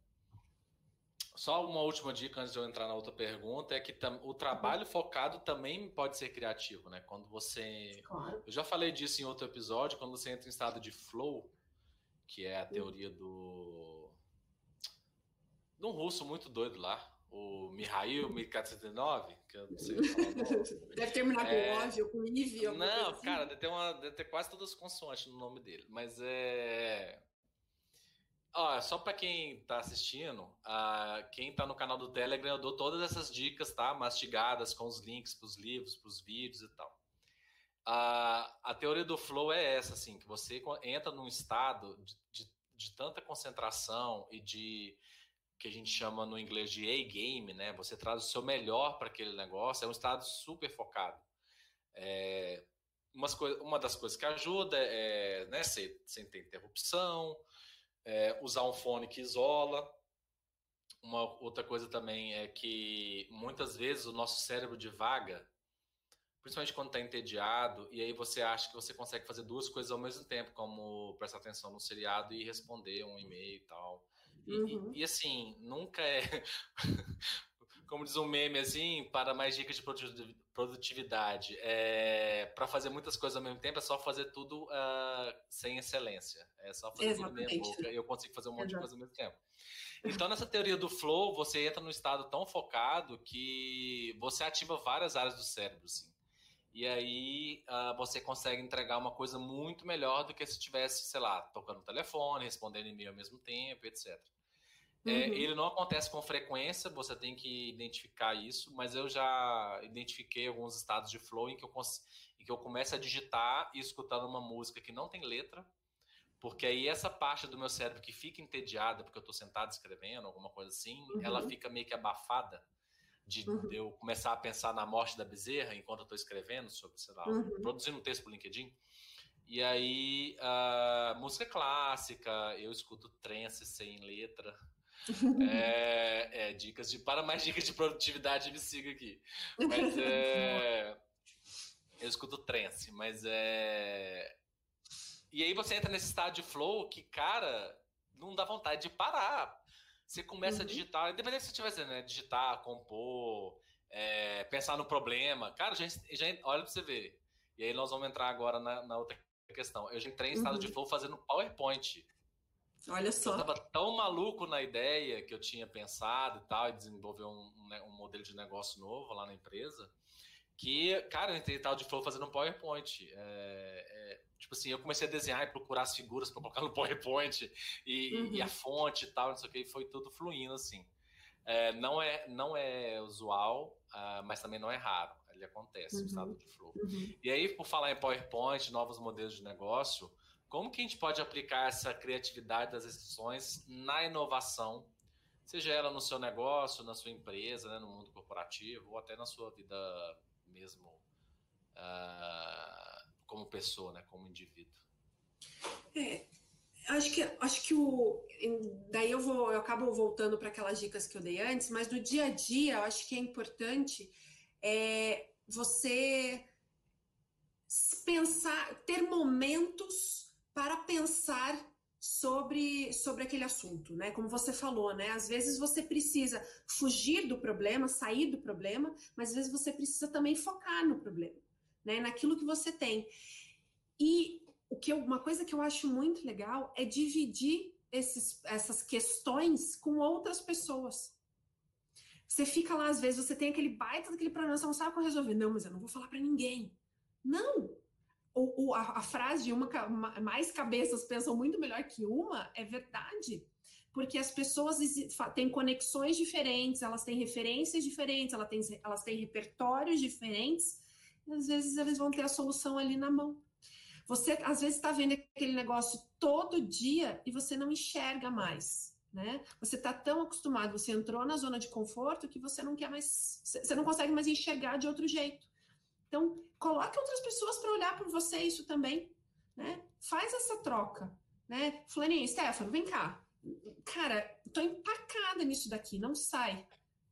Só uma última dica antes de eu entrar na outra pergunta é que o trabalho focado também pode ser criativo, né? Quando você. Claro. Eu já falei disso em outro episódio, quando você entra em estado de flow, que é a teoria do. de um russo muito doido lá, o Mihail Mikhail que eu não sei
Deve terminar é... com óbvio, com Ive.
Não, assim. cara, deve ter, uma, deve ter quase todas as consoantes no nome dele, mas é. Ó, só para quem está assistindo, uh, quem está no canal do Telegram, eu dou todas essas dicas, tá? Mastigadas com os links para os livros, para os vídeos e tal. Uh, a teoria do flow é essa, assim, que você entra num estado de, de, de tanta concentração e de que a gente chama no inglês de A-game, né? Você traz o seu melhor para aquele negócio, é um estado super focado. É, umas uma das coisas que ajuda é né, sem, sem ter interrupção, é, usar um fone que isola. Uma outra coisa também é que muitas vezes o nosso cérebro divaga, principalmente quando está entediado, e aí você acha que você consegue fazer duas coisas ao mesmo tempo, como prestar atenção no seriado e responder um e-mail e tal. E, uhum. e, e assim, nunca é. como diz um meme assim, para mais dicas de produtividade. É, para fazer muitas coisas ao mesmo tempo, é só fazer tudo uh, sem excelência. É só fazer Exatamente. tudo mesmo boca e eu consigo fazer um monte Exato. de coisa ao mesmo tempo. Então, nessa teoria do flow, você entra num estado tão focado que você ativa várias áreas do cérebro, assim. E aí uh, você consegue entregar uma coisa muito melhor do que se estivesse, sei lá, tocando telefone, respondendo e-mail ao mesmo tempo, etc. É, uhum. É, ele não acontece com frequência, você tem que identificar isso, mas eu já identifiquei alguns estados de flow em que eu, em que eu começo a digitar e escutando uma música que não tem letra, porque aí essa parte do meu cérebro que fica entediada, porque eu estou sentado escrevendo, alguma coisa assim, uhum. ela fica meio que abafada de, uhum. de, eu começar a pensar na morte da bezerra enquanto eu estou escrevendo sobre, sei lá, uhum. produzindo um texto para o LinkedIn. E aí, uh, música clássica, eu escuto trance sem letra, é, é, dicas de. Para mais dicas de produtividade, me siga aqui. Mas é. Eu escuto trance, mas é. E aí você entra nesse estado de flow que, cara, não dá vontade de parar. Você começa uhum. a digitar, independente se você estiver né? Digitar, compor, é, pensar no problema. Cara, já, já, olha pra você ver. E aí nós vamos entrar agora na, na outra questão. Eu já entrei em estado uhum. de flow fazendo PowerPoint.
Olha só.
Eu tava tão maluco na ideia que eu tinha pensado e tal, e desenvolver um, um, né, um modelo de negócio novo lá na empresa, que, cara, eu entrei tal de flow fazendo um PowerPoint. É, é, tipo assim, eu comecei a desenhar e procurar as figuras para colocar no PowerPoint e, uhum. e, a fonte e tal, não sei o que, e foi tudo fluindo assim. É, não, é, não é usual, uh, mas também não é raro. Ele acontece, uhum. o estado de flow. Uhum. E aí, por falar em PowerPoint, novos modelos de negócio, como que a gente pode aplicar essa criatividade das exceções na inovação, seja ela no seu negócio, na sua empresa, né, no mundo corporativo, ou até na sua vida mesmo uh, como pessoa, né, como indivíduo?
É, acho que acho que o daí eu vou eu acabo voltando para aquelas dicas que eu dei antes, mas no dia a dia eu acho que é importante é, você pensar, ter momentos para pensar sobre, sobre aquele assunto, né? Como você falou, né? Às vezes você precisa fugir do problema, sair do problema, mas às vezes você precisa também focar no problema, né? Naquilo que você tem. E o que eu, uma coisa que eu acho muito legal é dividir esses, essas questões com outras pessoas. Você fica lá, às vezes, você tem aquele baita daquele problema, você não sabe como resolver. Não, mas eu não vou falar para ninguém. Não! O, o, a, a, frase de uma, mais cabeças pensam muito melhor que uma é verdade. Porque as pessoas têm conexões diferentes, elas têm referências diferentes, elas têm, elas têm repertórios diferentes, e às vezes eles vão ter a solução ali na mão. Você, às vezes, está vendo aquele negócio todo dia e você não enxerga mais. Né? Você está tão acostumado, você entrou na zona de conforto que você não quer mais, você não consegue mais enxergar de outro jeito. Então, coloque outras pessoas para olhar por você isso também, né? Faz essa troca, né? Fulaninha, Stefano, vem cá. Cara, tô empacada nisso daqui, não sai.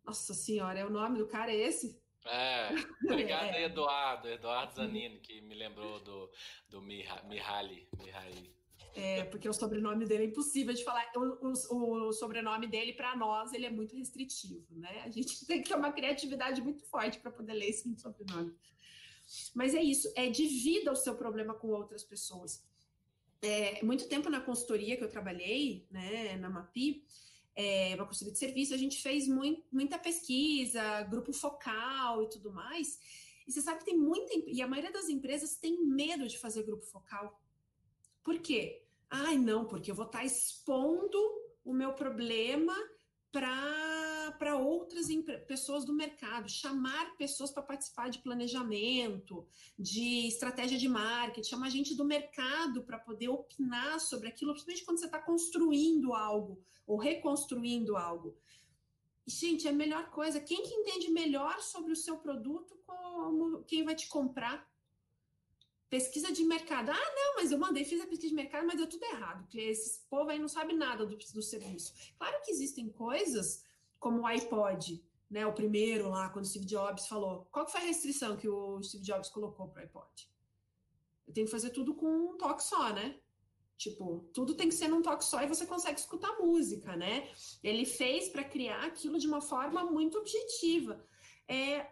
Nossa senhora, é o nome do cara é esse?
É, obrigado é. Eduardo, Eduardo Zanini, que me lembrou do, do Mihaly, Mihaly.
É, porque o sobrenome dele é impossível de falar. O, o, o sobrenome dele, para nós, ele é muito restritivo, né? A gente tem que ter uma criatividade muito forte para poder ler esse sobrenome. Mas é isso, é divida o seu problema com outras pessoas. É, muito tempo na consultoria que eu trabalhei, né, na MAPI, é, uma consultoria de serviço, a gente fez muito, muita pesquisa, grupo focal e tudo mais. E você sabe que tem muita. E a maioria das empresas tem medo de fazer grupo focal. Por quê? Ai, não, porque eu vou estar expondo o meu problema para outras pessoas do mercado, chamar pessoas para participar de planejamento, de estratégia de marketing, chamar gente do mercado para poder opinar sobre aquilo, principalmente quando você está construindo algo ou reconstruindo algo. Gente, é a melhor coisa. Quem que entende melhor sobre o seu produto, como quem vai te comprar? Pesquisa de mercado. Ah, não, mas eu mandei, fiz a pesquisa de mercado, mas deu tudo errado, porque esse povo aí não sabe nada do, do serviço. Claro que existem coisas como o iPod, né? O primeiro lá, quando o Steve Jobs falou. Qual foi a restrição que o Steve Jobs colocou para o iPod? Eu tenho que fazer tudo com um toque só, né? Tipo, tudo tem que ser num toque só e você consegue escutar música, né? Ele fez para criar aquilo de uma forma muito objetiva. É,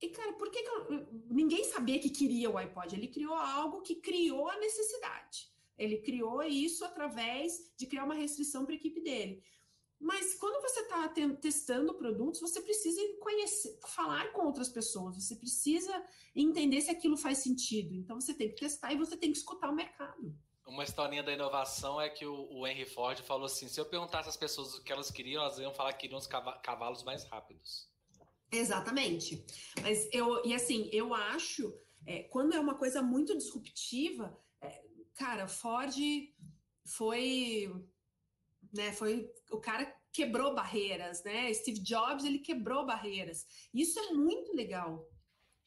e, cara, por que, que eu, ninguém sabia que queria o iPod? Ele criou algo que criou a necessidade. Ele criou isso através de criar uma restrição para a equipe dele. Mas quando você está testando produtos, você precisa conhecer, falar com outras pessoas, você precisa entender se aquilo faz sentido. Então você tem que testar e você tem que escutar o mercado.
Uma historinha da inovação é que o, o Henry Ford falou assim: se eu perguntasse às pessoas o que elas queriam, elas iam falar que queriam os cavalos mais rápidos.
Exatamente. Mas eu, e assim, eu acho, é, quando é uma coisa muito disruptiva, é, cara, Ford foi, né, foi o cara quebrou barreiras, né? Steve Jobs ele quebrou barreiras. Isso é muito legal,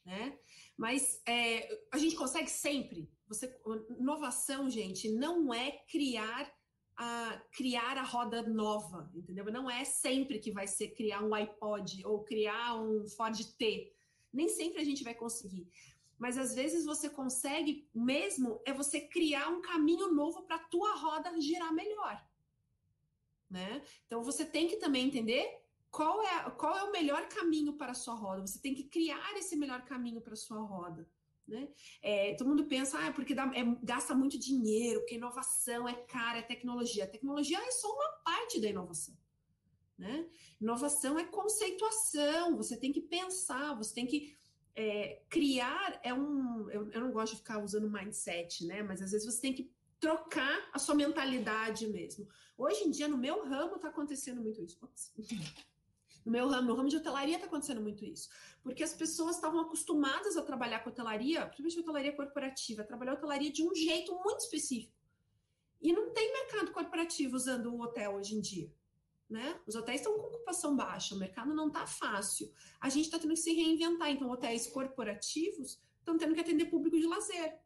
né? Mas é, a gente consegue sempre. Você, inovação, gente, não é criar a criar a roda nova, entendeu? Não é sempre que vai ser criar um iPod ou criar um Ford T. Nem sempre a gente vai conseguir. Mas às vezes você consegue mesmo é você criar um caminho novo para a tua roda girar melhor. Né? Então você tem que também entender qual é, qual é o melhor caminho para a sua roda. Você tem que criar esse melhor caminho para a sua roda. Né? É, todo mundo pensa, ah, porque dá, é, gasta muito dinheiro, porque inovação é cara, é tecnologia. A tecnologia é só uma parte da inovação. Né? Inovação é conceituação, você tem que pensar, você tem que é, criar. É um, eu, eu, não gosto de ficar usando mindset, né? mas às vezes você tem que trocar a sua mentalidade mesmo. Hoje em dia, no meu ramo, está acontecendo muito isso. No meu ramo, no ramo de hotelaria está acontecendo muito isso. Porque as pessoas estavam acostumadas a trabalhar com hotelaria, principalmente hotelaria corporativa, trabalhar hotelaria de um jeito muito específico. E não tem mercado corporativo usando o hotel hoje em dia. Né? Os hotéis estão com ocupação baixa, o mercado não está fácil. A gente está tendo que se reinventar. Então, hotéis corporativos estão tendo que atender público de lazer.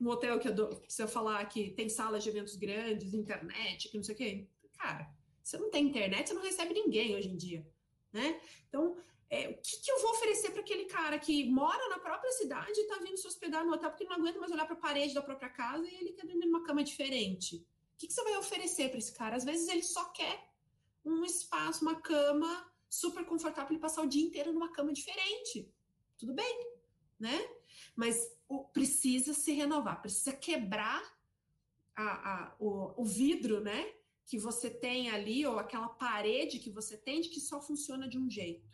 No hotel que dou, se eu falar que tem salas de eventos grandes, internet, que não sei o quê, cara, você não tem internet, você não recebe ninguém hoje em dia, né? Então, É, o que, que, eu vou oferecer para aquele cara que mora na própria cidade e está vindo se hospedar no hotel porque não aguenta mais olhar para a parede da própria casa e ele quer dormir numa cama diferente? O que, que você vai oferecer para esse cara? Às vezes ele só quer um espaço, uma cama super confortável e passar o dia inteiro numa cama diferente. Tudo bem, né? Mas o, precisa se renovar, precisa quebrar a, a, o, o vidro, né? Que você tem ali, ou aquela parede que você tem de que só funciona de um jeito.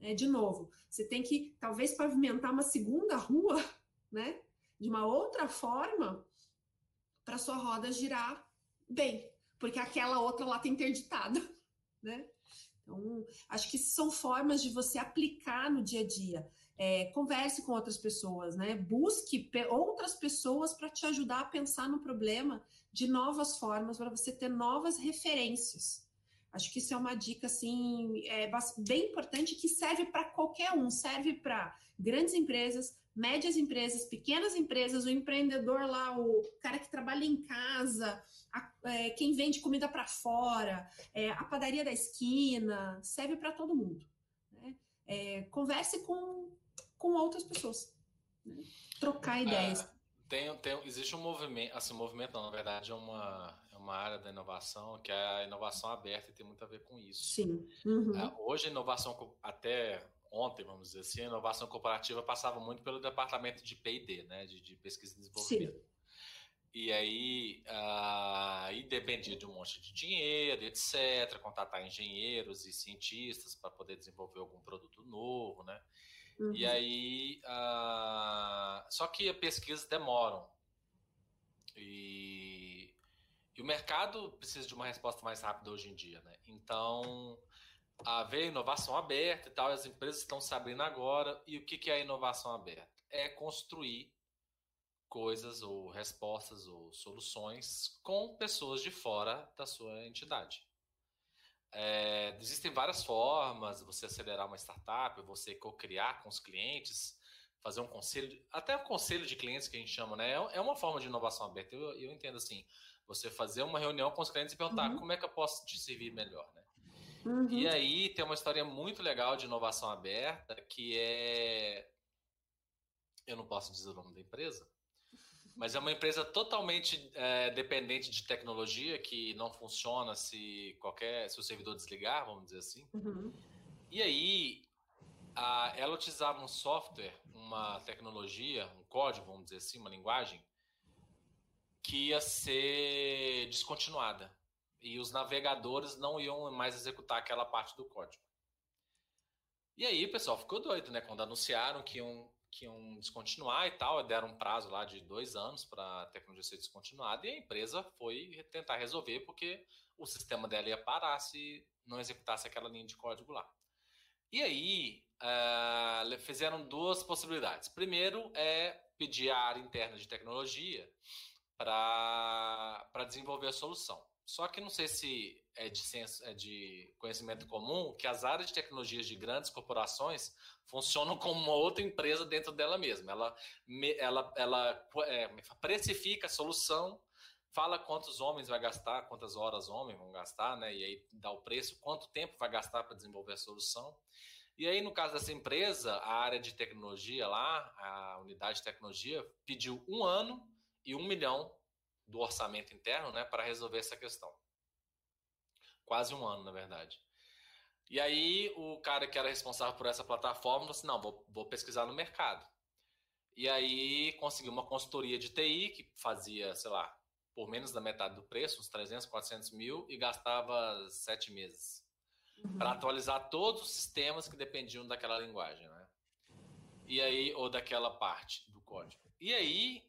Né? De novo, você tem que talvez pavimentar uma segunda rua, né? De uma outra forma para sua roda girar bem, porque aquela outra lá está interditada, né? Então, acho que são formas de você aplicar no dia a dia. É, converse com outras pessoas, né? Busque outras pessoas para te ajudar a pensar no problema de novas formas, para você ter novas referências. Acho que isso é uma dica assim é, bem importante que serve para qualquer um, serve para grandes empresas, médias empresas, pequenas empresas, o empreendedor lá, o cara que trabalha em casa, a, é, quem vende comida para fora, é, a padaria da esquina, serve para todo mundo. Né? É, converse com, com outras pessoas, né? trocar ideias.
É, tem, tem, existe um movimento, assim, movimento não, na verdade é uma, é uma área da inovação que é a inovação aberta e tem muito a ver com isso.
Sim. Uhum.
É, hoje a inovação, até ontem, vamos dizer assim, a inovação corporativa passava muito pelo departamento de P&D, né, de, de, pesquisa e desenvolvimento. Sim. E aí, uh, aí dependia de um monte de dinheiro, etc., contratar engenheiros e cientistas para poder desenvolver algum produto novo, né? Uhum. E aí, uh, só que as pesquisas demoram. E, e o mercado precisa de uma resposta mais rápida hoje em dia, né? Então, haver inovação aberta e tal, as empresas estão sabendo agora. E o que, que é a inovação aberta? É construir coisas ou respostas ou soluções com pessoas de fora da sua entidade. É, existem várias formas você acelerar uma startup, você co-criar com os clientes, fazer um conselho, até um conselho de clientes que a gente chama, né? É, é uma forma de inovação aberta. Eu, eu entendo assim, você fazer uma reunião com os clientes e perguntar uhum. como é que eu posso te servir melhor, né? Uhum. E aí tem uma história muito legal de inovação aberta que é. Eu não posso dizer o nome da empresa, mas é uma empresa totalmente é, dependente de tecnologia que não funciona se qualquer se o servidor desligar, vamos dizer assim. Uhum. E aí a, ela utilizava um software, uma tecnologia, um código, vamos dizer assim, uma linguagem que ia ser descontinuada e os navegadores não iam mais executar aquela parte do código. E aí o pessoal ficou doido, né? Quando anunciaram que iam, que iam descontinuar e tal, deram um prazo lá de dois anos para a tecnologia ser descontinuada e a empresa foi tentar resolver porque o sistema dela ia parar se não executasse aquela linha de código lá. E aí uh, fizeram duas possibilidades. Primeiro é pedir a área interna de tecnologia para desenvolver a solução. Só que não sei se é de, senso, é de conhecimento comum que as áreas de tecnologias de grandes corporações funcionam como uma outra empresa dentro dela mesma. Ela, ela, ela é, precifica a solução, fala quantos homens vai gastar, quantas horas homens vão gastar, né? E aí dá o preço, quanto tempo vai gastar para desenvolver a solução. E aí, no caso dessa empresa, a área de tecnologia lá, a unidade de tecnologia, pediu um ano e um milhão do orçamento interno né, para resolver essa questão. Quase um ano, na verdade. E aí o cara que era responsável por essa plataforma falou assim, não, vou, vou pesquisar no mercado. E aí conseguiu uma consultoria de TI que fazia, sei lá, por menos da metade do preço, uns 300, 400 mil, e gastava sete meses. Uhum. Para atualizar todos os sistemas que dependiam daquela linguagem, né? E aí, ou daquela parte do código. E aí,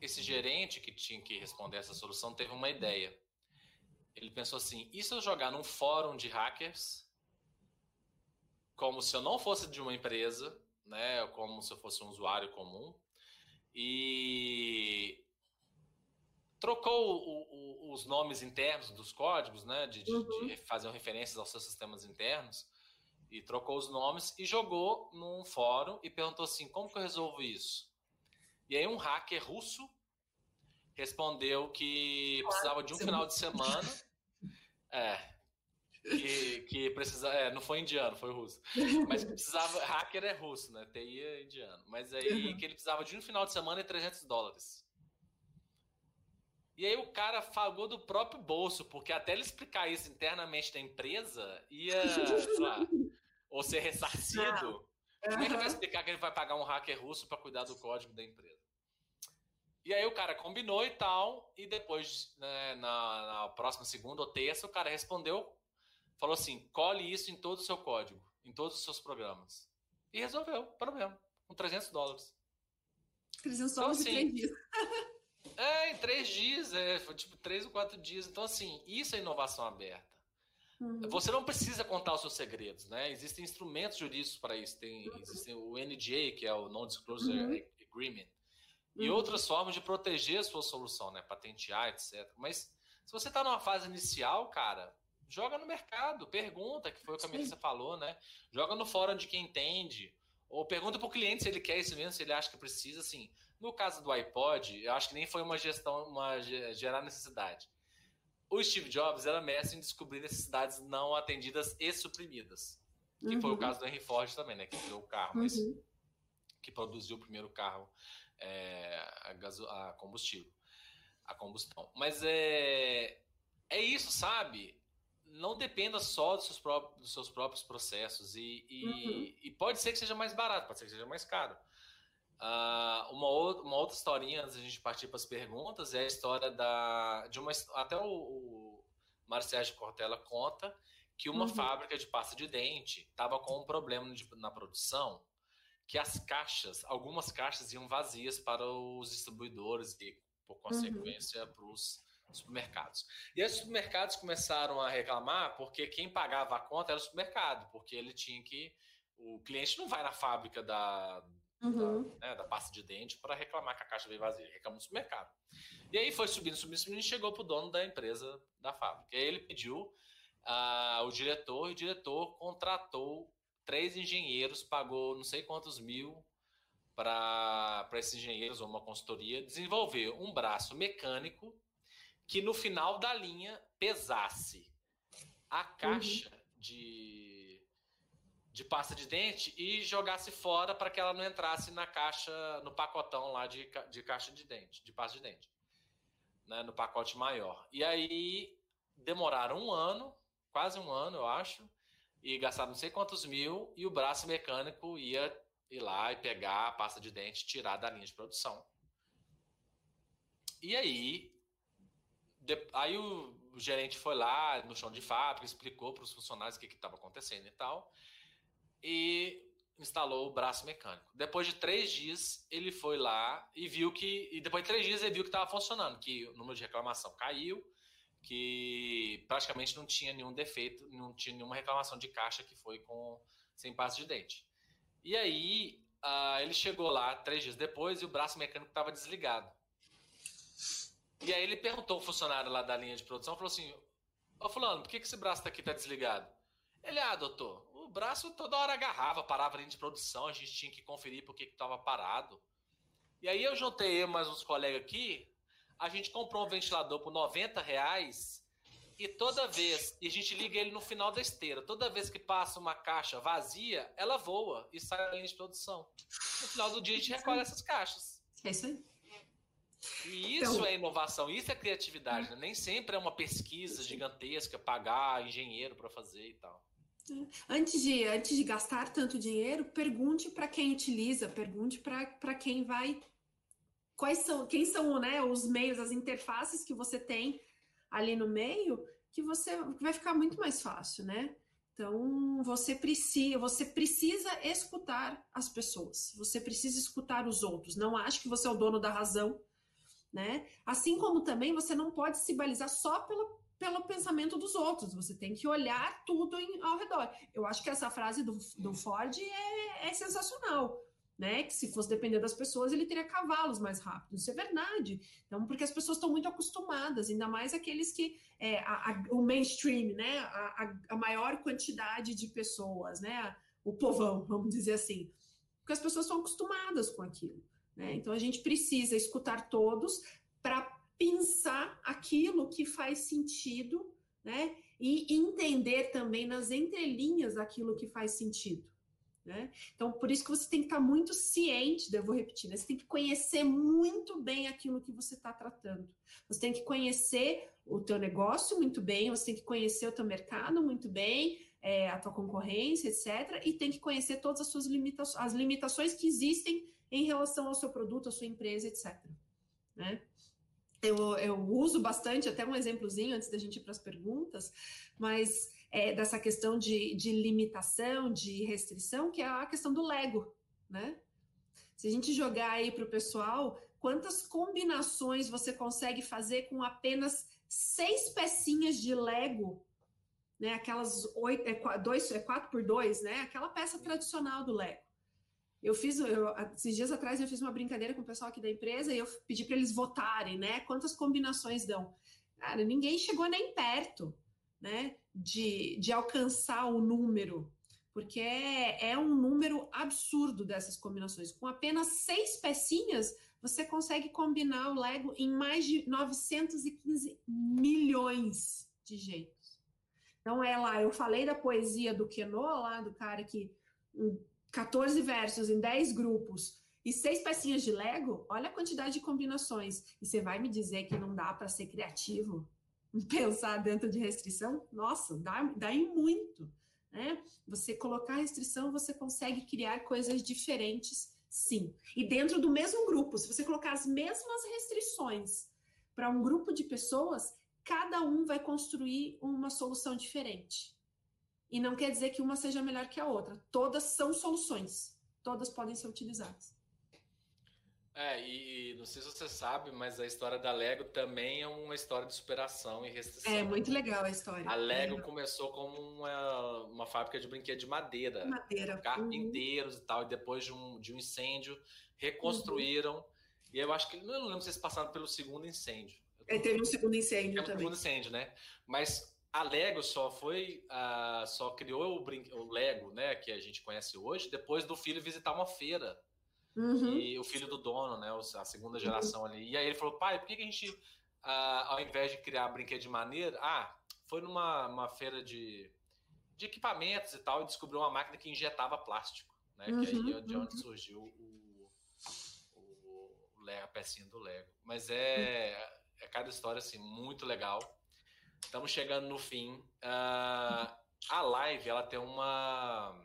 esse gerente que tinha que responder essa solução teve uma ideia. Ele pensou assim: e se eu jogar num fórum de hackers, como se eu não fosse de uma empresa, né, como se eu fosse um usuário comum, e trocou o, o, os nomes internos dos códigos, né, de, de, uhum. de fazer referências aos seus sistemas internos, e trocou os nomes e jogou num fórum e perguntou assim: como que eu resolvo isso? E aí um hacker russo respondeu que precisava de um final de semana. É, que, que precisa, é, não foi indiano, foi russo. Mas precisava, hacker é russo, né? TI é indiano. Mas aí uhum. que ele precisava de um final de semana e 300 dólares. E aí o cara pagou do próprio bolso, porque até ele explicar isso internamente da empresa, ia, lá, ou ser ressarcido. Como é que ele vai explicar que ele vai pagar um hacker russo para cuidar do código da empresa? E aí o cara combinou e tal, e depois, né, na, na, próxima segunda ou terça, o cara respondeu, falou assim, cole isso em todo o seu código, em todos os seus programas. E resolveu o problema, com 300 dólares.
300 dólares então, assim, em três dias.
é, em três dias, é, foi tipo três ou quatro dias. Então, assim, isso é inovação aberta. Uhum. Você não precisa contar os seus segredos, né? Existem instrumentos jurídicos para isso. Tem, uhum. Existe o NDA, que é o Non-Disclosure uhum. Agreement, e uhum. outras formas de proteger a sua solução, né? Patentear, etc. Mas se você está numa fase inicial, cara, joga no mercado, pergunta, que foi o que a Melissa falou, né? Joga no fórum de quem entende. Ou pergunta para o cliente se ele quer isso mesmo, se ele acha que precisa. Assim, no caso do iPod, eu acho que nem foi uma gestão, uma gerar necessidade. O Steve Jobs era mestre em descobrir necessidades não atendidas e suprimidas. Que uhum. foi o uhum. caso do Henry Ford também, né? Que criou o carro, mas uhum. que produziu o primeiro carro é, a, gaso, a combustível, a combustão. Mas é, é isso, sabe? Não dependa só dos seus próprios, dos seus próprios processos e, e, uhum. e, pode ser que seja mais barato, pode ser que seja mais caro. Uh, uma, outra, uma outra historinha antes da gente partir para as perguntas é a história da de uma até o, o Marcelo Cortella conta que uma uhum. fábrica de pasta de dente estava com um problema de, na produção que as caixas, algumas caixas iam vazias para os distribuidores e, por consequência, uhum. para os supermercados. E os supermercados começaram a reclamar porque quem pagava a conta era o supermercado, porque ele tinha que. O cliente não vai na fábrica da, uhum. da, né, da, pasta de dente para reclamar que a caixa veio vazia, ele reclama no supermercado. E aí foi subindo, subindo, subindo e chegou para o dono da empresa da fábrica. E aí ele pediu uh, o diretor e o diretor contratou três engenheiros, pagou não sei quantos mil para esses engenheiros ou uma consultoria desenvolver um braço mecânico que no final da linha pesasse a caixa uhum. de, de pasta de dente e jogasse fora para que ela não entrasse na caixa, no pacotão lá de, de caixa de dente, de pasta de dente, né, no pacote maior. E aí demoraram um ano, quase um ano, eu acho, e gastar não sei quantos mil e o braço mecânico ia ir lá e pegar a pasta de dente tirar da linha de produção. E aí, de, aí o, o, gerente foi lá no chão de fábrica, explicou para os funcionários o que estava acontecendo e tal, e instalou o braço mecânico. Depois de três dias, ele foi lá e viu que. E depois de três dias, ele viu que estava funcionando, que o número de reclamação caiu, que praticamente não tinha nenhum defeito, não tinha nenhuma reclamação de caixa que foi com sem pasta de dente. E aí uh, ele chegou lá três dias depois e o braço mecânico estava desligado. E aí ele perguntou ao funcionário lá da linha de produção, falou assim, ô fulano, por que, que esse braço aqui está desligado? Ele, ah, doutor, o braço toda hora agarrava, parava a linha de produção, a gente tinha que conferir por que estava parado. E aí eu juntei mais uns colegas aqui, a gente comprou um ventilador por 90 reais e toda vez, e a gente liga ele no final da esteira, toda vez que passa uma caixa vazia, ela voa e sai da linha de produção. No final do dia a gente recolhe essas caixas.
É isso aí.
E isso então, é inovação, isso é criatividade. Né? Nem sempre é uma pesquisa gigantesca, pagar engenheiro para fazer e tal.
Antes de, antes de gastar tanto dinheiro, pergunte para quem utiliza, pergunte para quem vai quais são, quem são né, os meios, as interfaces que você tem ali no meio, que você vai ficar muito mais fácil, né? Então, você precisa, você precisa escutar as pessoas, você precisa escutar os outros. Não acho que você é o dono da razão, né? Assim como também você não pode se balizar só pelo, pelo pensamento dos outros, você tem que olhar tudo em, ao redor. Eu acho que essa frase do, do Ford é, é sensacional né? Que se fosse depender das pessoas, ele teria cavalos mais rápidos. Isso é verdade. Então, porque as pessoas estão muito acostumadas, ainda mais aqueles que é, a, a, o mainstream, né? A, a, maior quantidade de pessoas, né? O povão, vamos dizer assim. Porque as pessoas estão acostumadas com aquilo. Né? Então a gente precisa escutar todos para pensar aquilo que faz sentido né? E entender também nas entrelinhas aquilo que faz sentido. Né? Então, por isso que você tem que estar muito ciente, eu vou repetir, né? você tem que conhecer muito bem aquilo que você está tratando. Você tem que conhecer o teu negócio muito bem, você tem que conhecer o teu mercado muito bem, é, a tua concorrência, etc. E tem que conhecer todas as suas limitações, as limitações que existem em relação ao seu produto, à sua empresa, etc. Né? Eu, eu uso bastante, até um exemplozinho antes da gente ir para as perguntas, mas é, dessa questão de, de limitação, de restrição, que é a questão do Lego, né? Se a gente jogar aí para o pessoal, quantas combinações você consegue fazer com apenas seis pecinhas de Lego, né? Aquelas oito, é, dois, é quatro por dois, né? Aquela peça tradicional do Lego. Eu fiz, eu, esses dias atrás eu fiz uma brincadeira com o pessoal aqui da empresa e eu pedi para eles votarem, né? Quantas combinações dão? Cara, ninguém chegou nem perto, né? De, de alcançar o número, porque é, é um número absurdo dessas combinações. Com apenas seis pecinhas, você consegue combinar o Lego em mais de 915 milhões de jeitos. Então é lá, eu falei da poesia do Queneau, lá do cara que 14 versos em 10 grupos e seis pecinhas de Lego, olha a quantidade de combinações. E você vai me dizer que não dá para ser criativo? Pensar dentro de restrição? Nossa, dá, dá em muito. Né? Você colocar restrição, você consegue criar coisas diferentes, sim. E dentro do mesmo grupo, se você colocar as mesmas restrições para um grupo de pessoas, cada um vai construir uma solução diferente. E não quer dizer que uma seja melhor que a outra. Todas são soluções. Todas podem ser utilizadas.
É, e não sei se você sabe, mas a história da Lego também é uma história de superação e restrição.
É muito legal a história.
A Lego é. começou como uma, uma fábrica de brinquedo de madeira.
Madeira.
Carpinteiros uhum. e tal, e depois de um, de um incêndio, reconstruíram. Uhum. E eu acho que, não lembro se eles passaram pelo segundo incêndio.
É, teve um segundo incêndio também.
segundo incêndio, né? Mas a Lego só foi, uh, só criou o, brin... o, Lego, né, que a gente conhece hoje, depois do filho visitar uma feira. Uhum. E o filho do dono, né, a segunda uhum. geração uhum. ali. E aí ele falou, pai, por que, que a gente, uh, ao invés de criar brinquedo de maneira, ah, foi numa uma feira de, de equipamentos e tal e descobriu uma máquina que injetava plástico, né, uhum. que aí é de onde uhum. surgiu o, o, o, a pecinha do Lego. Mas é, é cada história assim muito legal. Estamos chegando no fim. Uh, a live, ela tem uma.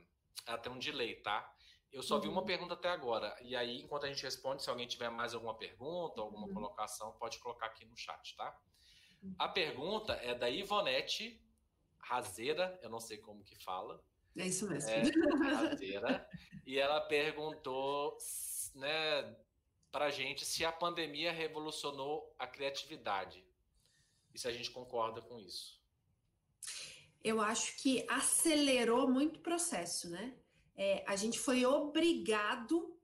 Ela tem um delay, tá? Eu só vi uma uhum. pergunta até agora. E aí, enquanto a gente responde, se alguém tiver mais alguma pergunta, alguma uhum. colocação, pode colocar aqui no chat, tá? Uhum. A pergunta é da Ivonete Razeira, eu não sei como que fala.
É isso mesmo.
É, Razeira. e ela perguntou, né, pra gente se a pandemia revolucionou a criatividade e se a gente concorda com isso.
Eu acho que acelerou muito o processo, né? É, a gente foi obrigado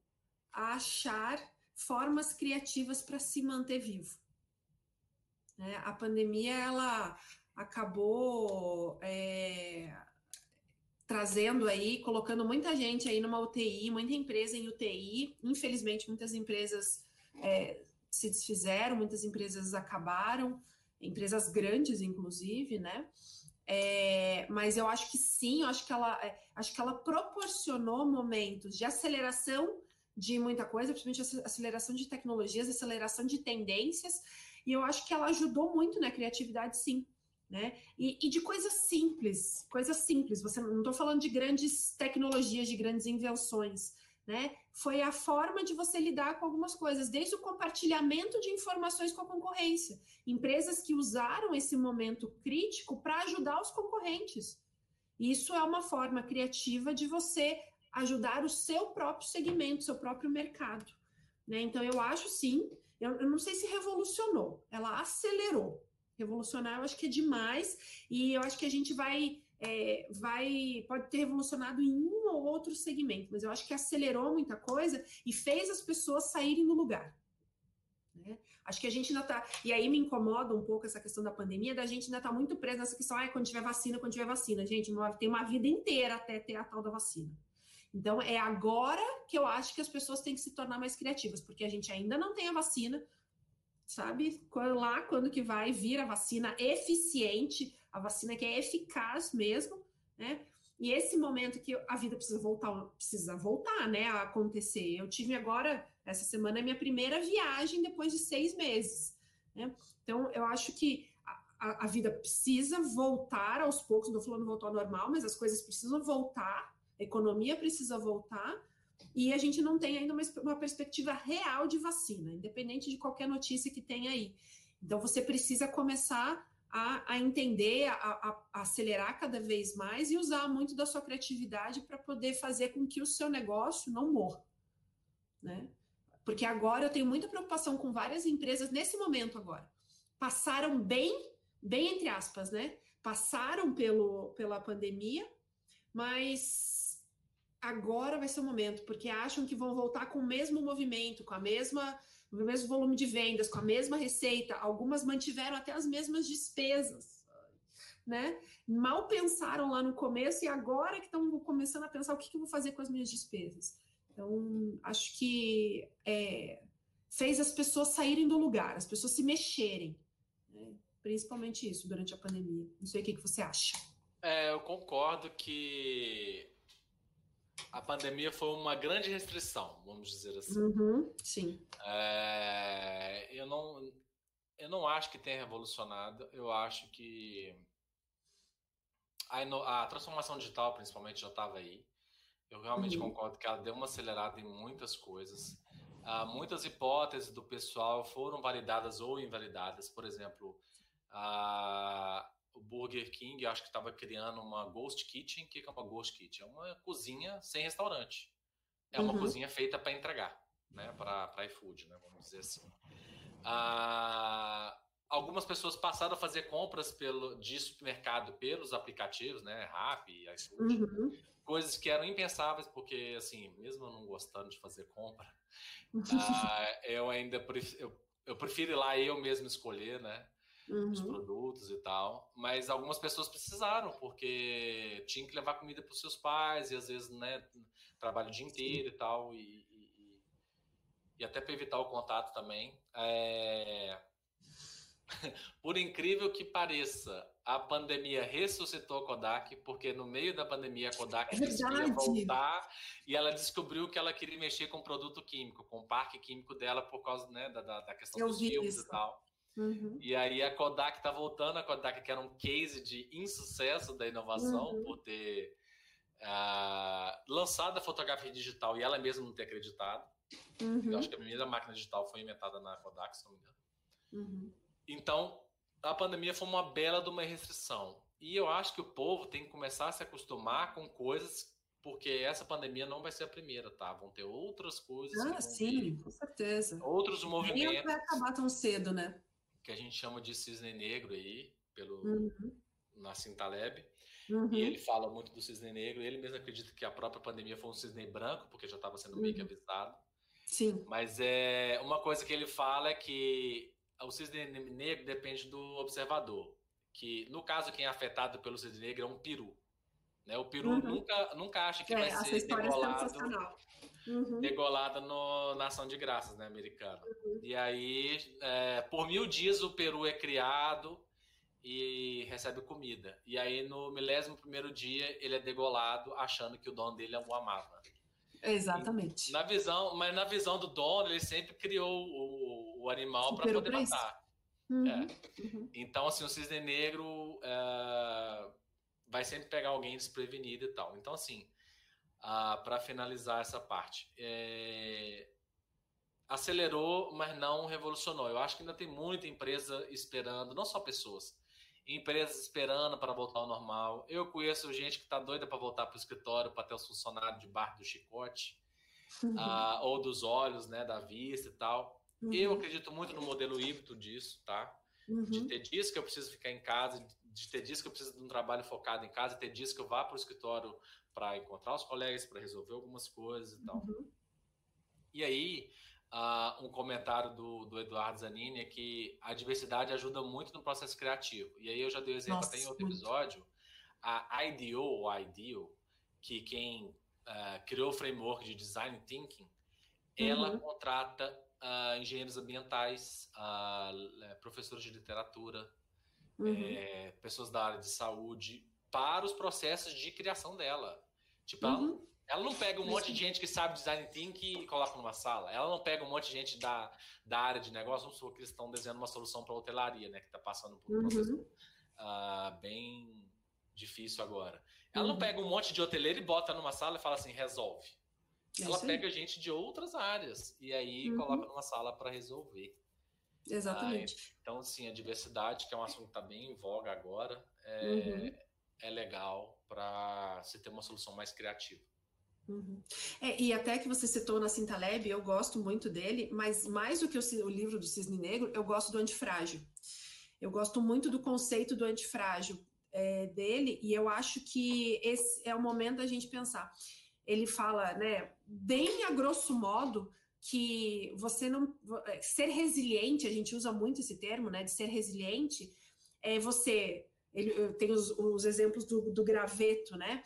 a achar formas criativas para se manter vivo. Né? A pandemia ela acabou é, trazendo aí, colocando muita gente aí numa UTI, muita empresa em UTI. Infelizmente, muitas empresas é, se desfizeram, muitas empresas acabaram empresas grandes, inclusive, né? É, mas eu acho que sim, eu acho que ela é, acho que ela proporcionou momentos de aceleração de muita coisa, principalmente aceleração de tecnologias, aceleração de tendências, e eu acho que ela ajudou muito na criatividade, sim. Né? E, e de coisas simples, coisas simples. Você não estou falando de grandes tecnologias, de grandes invenções, né? Foi a forma de você lidar com algumas coisas, desde o compartilhamento de informações com a concorrência. Empresas que usaram esse momento crítico para ajudar os concorrentes. Isso é uma forma criativa de você ajudar o seu próprio segmento, seu próprio mercado. Né? Então, eu acho sim, eu, eu não sei se revolucionou, ela acelerou. Revolucionar, eu acho que é demais, e eu acho que a gente vai é, vai pode ter revolucionado em um ou outro segmento, mas eu acho que acelerou muita coisa e fez as pessoas saírem do lugar. Né? Acho que a gente ainda está. E aí me incomoda um pouco essa questão da pandemia, da gente ainda está muito preso nessa questão, ah, quando tiver vacina, quando tiver vacina. Gente, tem uma vida inteira até ter a tal da vacina. Então, é agora que eu acho que as pessoas têm que se tornar mais criativas, porque a gente ainda não tem a vacina, sabe? Lá, quando que vai vir a vacina eficiente, a vacina que é eficaz mesmo, né? E esse momento que a vida precisa voltar, precisa voltar, né, a acontecer. Eu tive agora, essa semana, minha primeira viagem depois de seis meses, né? Então, eu acho que a, a vida precisa voltar aos poucos, não falando voltar ao normal, mas as coisas precisam voltar, a economia precisa voltar, e a gente não tem ainda uma, uma perspectiva real de vacina, independente de qualquer notícia que tenha aí. Então, você precisa começar a, a entender, a, a, acelerar cada vez mais e usar muito da sua criatividade para poder fazer com que o seu negócio não morra, né? Porque agora eu tenho muita preocupação com várias empresas nesse momento agora. Passaram bem, bem entre aspas, né? Passaram pelo, pela pandemia, mas agora vai ser o momento, porque acham que vão voltar com o mesmo movimento, com a mesma o mesmo volume de vendas, com a mesma receita, algumas mantiveram até as mesmas despesas, né? Mal pensaram lá no começo e agora que estão começando a pensar o que, que eu vou fazer com as minhas despesas. Então, acho que é, fez as pessoas saírem do lugar, as pessoas se mexerem, né? principalmente isso durante a pandemia. Não sei o que, que você acha.
É, eu concordo que a pandemia foi uma grande restrição, vamos dizer assim.
Uhum, sim.
É, eu, não, eu não acho que tenha revolucionado, eu acho que a, a transformação digital, principalmente, já estava aí. Eu realmente uhum. concordo que ela deu uma acelerada em muitas coisas. Uh, muitas hipóteses do pessoal foram validadas ou invalidadas. Por exemplo, uh, o Burger King, acho que estava criando uma Ghost Kitchen. O que é uma Ghost Kitchen? É uma cozinha sem restaurante. É uma uhum. cozinha feita para entregar, né? Para iFood, né? Vamos dizer assim. Ah, algumas pessoas passaram a fazer compras pelo, de supermercado pelos aplicativos, né? Rappi, iFood. Uhum. Coisas que eram impensáveis, porque, assim, mesmo eu não gostando de fazer compra, ah, eu ainda prefiro, eu, eu prefiro ir lá eu mesmo escolher, né? Uhum. os produtos e tal. Mas algumas pessoas precisaram, porque tinha que levar comida para os seus pais, e às vezes, né, trabalho o dia inteiro Sim. e tal, e, e, e até para evitar o contato também. É... Por incrível que pareça, a pandemia ressuscitou a Kodak, porque no meio da pandemia a Kodak
é
voltar e ela descobriu que ela queria mexer com produto químico, com o parque químico dela por causa né, da, da questão Eu dos filmes isso. e tal. Uhum. E aí a Kodak está voltando, a Kodak que era um case de insucesso da inovação uhum. por ter uh, lançado a fotografia digital e ela mesma não ter acreditado. Uhum. Eu acho que a primeira máquina digital foi inventada na Kodak, se não me engano. Uhum. Então, a pandemia foi uma bela de uma restrição. E eu acho que o povo tem que começar a se acostumar com coisas, porque essa pandemia não vai ser a primeira, tá? Vão ter outras coisas.
Ah, sim, com certeza.
Outros movimentos. Nem
vai acabar tão cedo, né?
Que a gente chama de cisne negro aí, pelo uhum. Nassim Taleb. Uhum. E ele fala muito do cisne negro. Ele mesmo acredita que a própria pandemia foi um cisne branco, porque já estava sendo meio que uhum. avisado.
Sim.
Mas é uma coisa que ele fala é que o cisne negro depende do observador. Que no caso quem é afetado pelo cisne negro é um peru. Né? O peru uhum. nunca, nunca acha que é, vai ser degolado, uhum. degolado no, na ação de graças né, americana. Uhum. E aí, é, por mil dias, o peru é criado e recebe comida. E aí, no milésimo primeiro dia, ele é degolado, achando que o dono dele é um amava.
Exatamente.
E, na visão, mas na visão do dono, ele sempre criou o, o animal para poder matar. Uhum. É. Uhum. Então, assim, o cisne negro é, vai sempre pegar alguém desprevenido e tal. Então, assim, ah, para finalizar essa parte, é... acelerou, mas não revolucionou. Eu acho que ainda tem muita empresa esperando, não só pessoas, empresas esperando para voltar ao normal. Eu conheço gente que está doida para voltar para o escritório, para ter os funcionários debaixo do chicote, uhum. ah, ou dos olhos, né, da vista e tal. Uhum. Eu acredito muito no modelo híbrido disso, tá? Uhum. De ter dias que eu preciso ficar em casa, de ter dias que eu preciso de um trabalho focado em casa, ter dias que eu vá para o escritório para encontrar os colegas, para resolver algumas coisas e tal. Uhum. E aí, uh, um comentário do, do Eduardo Zanini é que a diversidade ajuda muito no processo criativo. E aí eu já dei o exemplo Nossa, até em outro muito. episódio. A IDEO, ou IDEO, que quem uh, criou o framework de Design Thinking, uhum. ela contrata uh, engenheiros ambientais, professores de literatura, uhum. é, pessoas da área de saúde para os processos de criação dela. Tipo, uhum. ela, ela, não pega um monte de gente que sabe design thinking e coloca numa sala. Ela não pega um monte de gente da, da área de negócio, vamos supor que eles estão desenhando uma solução para hotelaria, né? Que está passando por um uhum. processo uh, bem difícil agora. Ela não uhum. pega um monte de hoteleiro e bota numa sala e fala assim, resolve. É ela pega gente de outras áreas e aí uhum. coloca numa sala para resolver.
Exatamente.
Ah, então, assim, a diversidade, que é um assunto que está bem em voga agora, é, uhum. É legal para se ter uma solução mais criativa.
Uhum. É, e até que você citou na Cintaleb, eu gosto muito dele, mas mais do que o, o livro do Cisne Negro, eu gosto do Antifrágil. Eu gosto muito do conceito do antifrágil é, dele, e eu acho que esse é o momento da gente pensar. Ele fala, né, bem a grosso modo, que você não. É, ser resiliente, a gente usa muito esse termo, né, de ser resiliente, é você. Ele, tem os, os exemplos do, do graveto, né?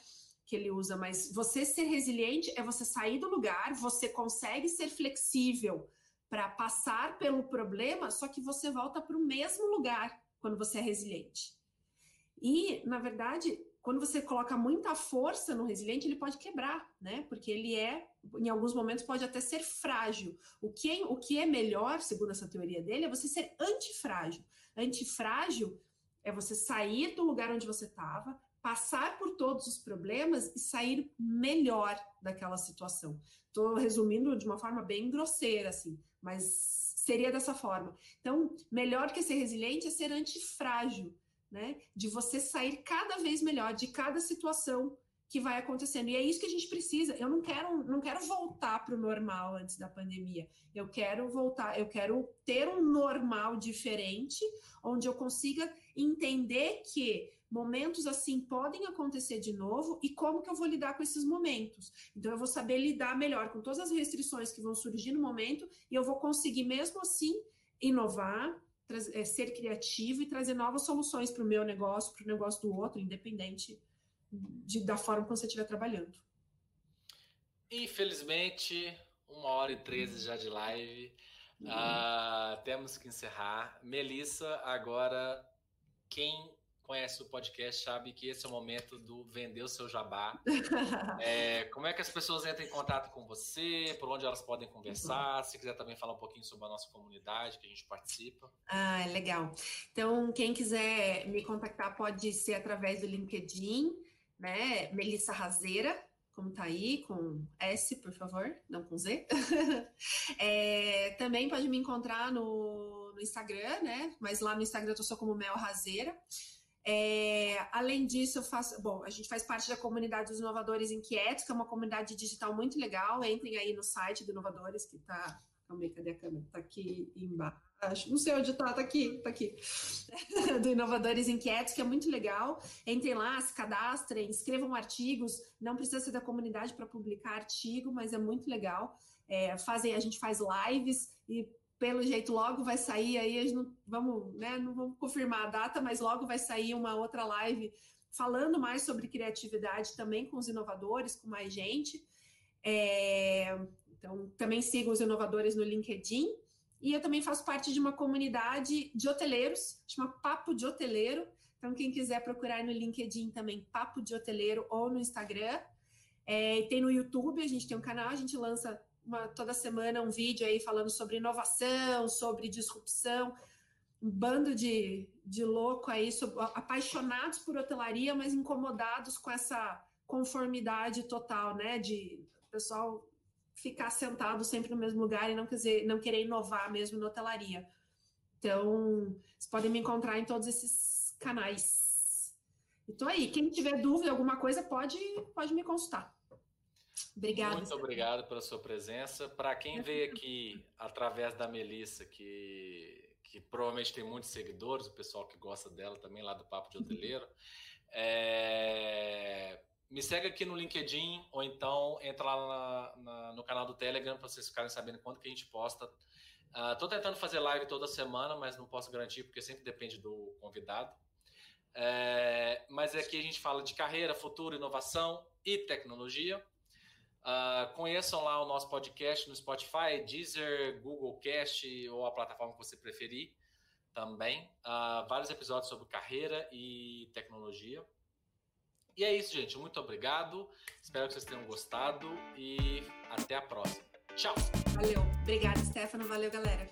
que ele usa, mas você ser resiliente é você sair do lugar, você consegue ser flexível para passar pelo problema, só que você volta para o mesmo lugar quando você é resiliente. E, na verdade, quando você coloca muita força no resiliente, ele pode quebrar, né? Porque ele é, em alguns momentos, pode até ser frágil. O que o que é melhor, segundo essa teoria dele, é você ser antifrágil. Antifrágil é você sair do lugar onde você estava, passar por todos os problemas e sair melhor daquela situação. Estou resumindo de uma forma bem grosseira, assim, mas seria dessa forma. Então, melhor que ser resiliente é ser antifrágil, né? De você sair cada vez melhor de cada situação que vai acontecendo. E é isso que a gente precisa. Eu não quero, não quero voltar para o normal antes da pandemia. Eu quero voltar, eu quero ter um normal diferente, onde eu consiga entender que momentos assim podem acontecer de novo e como que eu vou lidar com esses momentos. Então eu vou saber lidar melhor com todas as restrições que vão surgir no momento e eu vou conseguir mesmo assim inovar, é, ser criativo e trazer novas soluções para o meu negócio, para o negócio do outro, independente de, da forma como você estiver trabalhando.
Infelizmente, uma hora e treze já de live. Uhum. Uh, temos que encerrar. Melissa, agora quem conhece o podcast sabe que esse é o momento do vender o seu jabá. é, como é que as pessoas entram em contato com você? Por onde elas podem conversar? Se quiser também falar um pouquinho sobre a nossa comunidade que a gente participa.
Ah, legal. Então, quem quiser me contactar pode ser através do LinkedIn, né? Melissa Razeira, como tá aí, com S, por favor, não com Z. é, também pode me encontrar no, no Instagram, né? Mas lá no Instagram eu tô só como Mel Razeira. É, além disso, eu faço. Bom, a gente faz parte da comunidade dos Inovadores Inquietos, que é uma comunidade digital muito legal. Entrem aí no site do Inovadores, que tá. Calma aí, cadê a câmera? Tá aqui embaixo. Não sei onde tá, tá aqui, tá aqui. do Inovadores Inquietos, que é muito legal. Entrem lá, se cadastrem, escrevam artigos. Não precisa ser da comunidade para publicar artigo, mas é muito legal. É, fazem, a gente faz lives e pelo jeito logo vai sair aí, não, vamos, né, não vamos confirmar a data, mas logo vai sair uma outra live falando mais sobre criatividade também com os inovadores, com mais gente. É, então, também sigam os inovadores no LinkedIn. E eu também faço parte de uma comunidade de hoteleiros, chama Papo de Hoteleiro. Então, quem quiser procurar no LinkedIn também, Papo de Hoteleiro, ou no Instagram. É, tem no YouTube, a gente tem um canal, a gente lança uma, toda semana um vídeo aí falando sobre inovação, sobre disrupção, um bando de, de louco aí, sobre, apaixonados por hotelaria, mas incomodados com essa conformidade total, né? De pessoal ficar sentado sempre no mesmo lugar e não, quiser, não querer inovar mesmo na hotelaria. Então, vocês podem me encontrar em todos esses canais. E tô aí. Quem tiver dúvida, alguma coisa, pode, pode me consultar. Obrigada.
Muito obrigado pela sua presença. Para quem veio aqui através da Melissa, que, que provavelmente tem muitos seguidores, o pessoal que gosta dela também lá do Papo de Hoteleiro, é... me segue aqui no LinkedIn ou então entra lá na, na, no canal do Telegram para vocês ficarem sabendo quando que a gente posta. Estou uh, tentando fazer live toda semana, mas não posso garantir porque sempre depende do convidado. É... mas aqui a gente fala de carreira, futuro, inovação e tecnologia. Uh, conheçam lá o nosso podcast no Spotify, Deezer, Google Cast ou a plataforma que você preferir. também. Uh, vários episódios sobre carreira e tecnologia. E é isso, gente. Muito obrigado. Espero que vocês tenham gostado e até a próxima. Tchau.
Valeu. Obrigada, Stefano. Valeu, galera.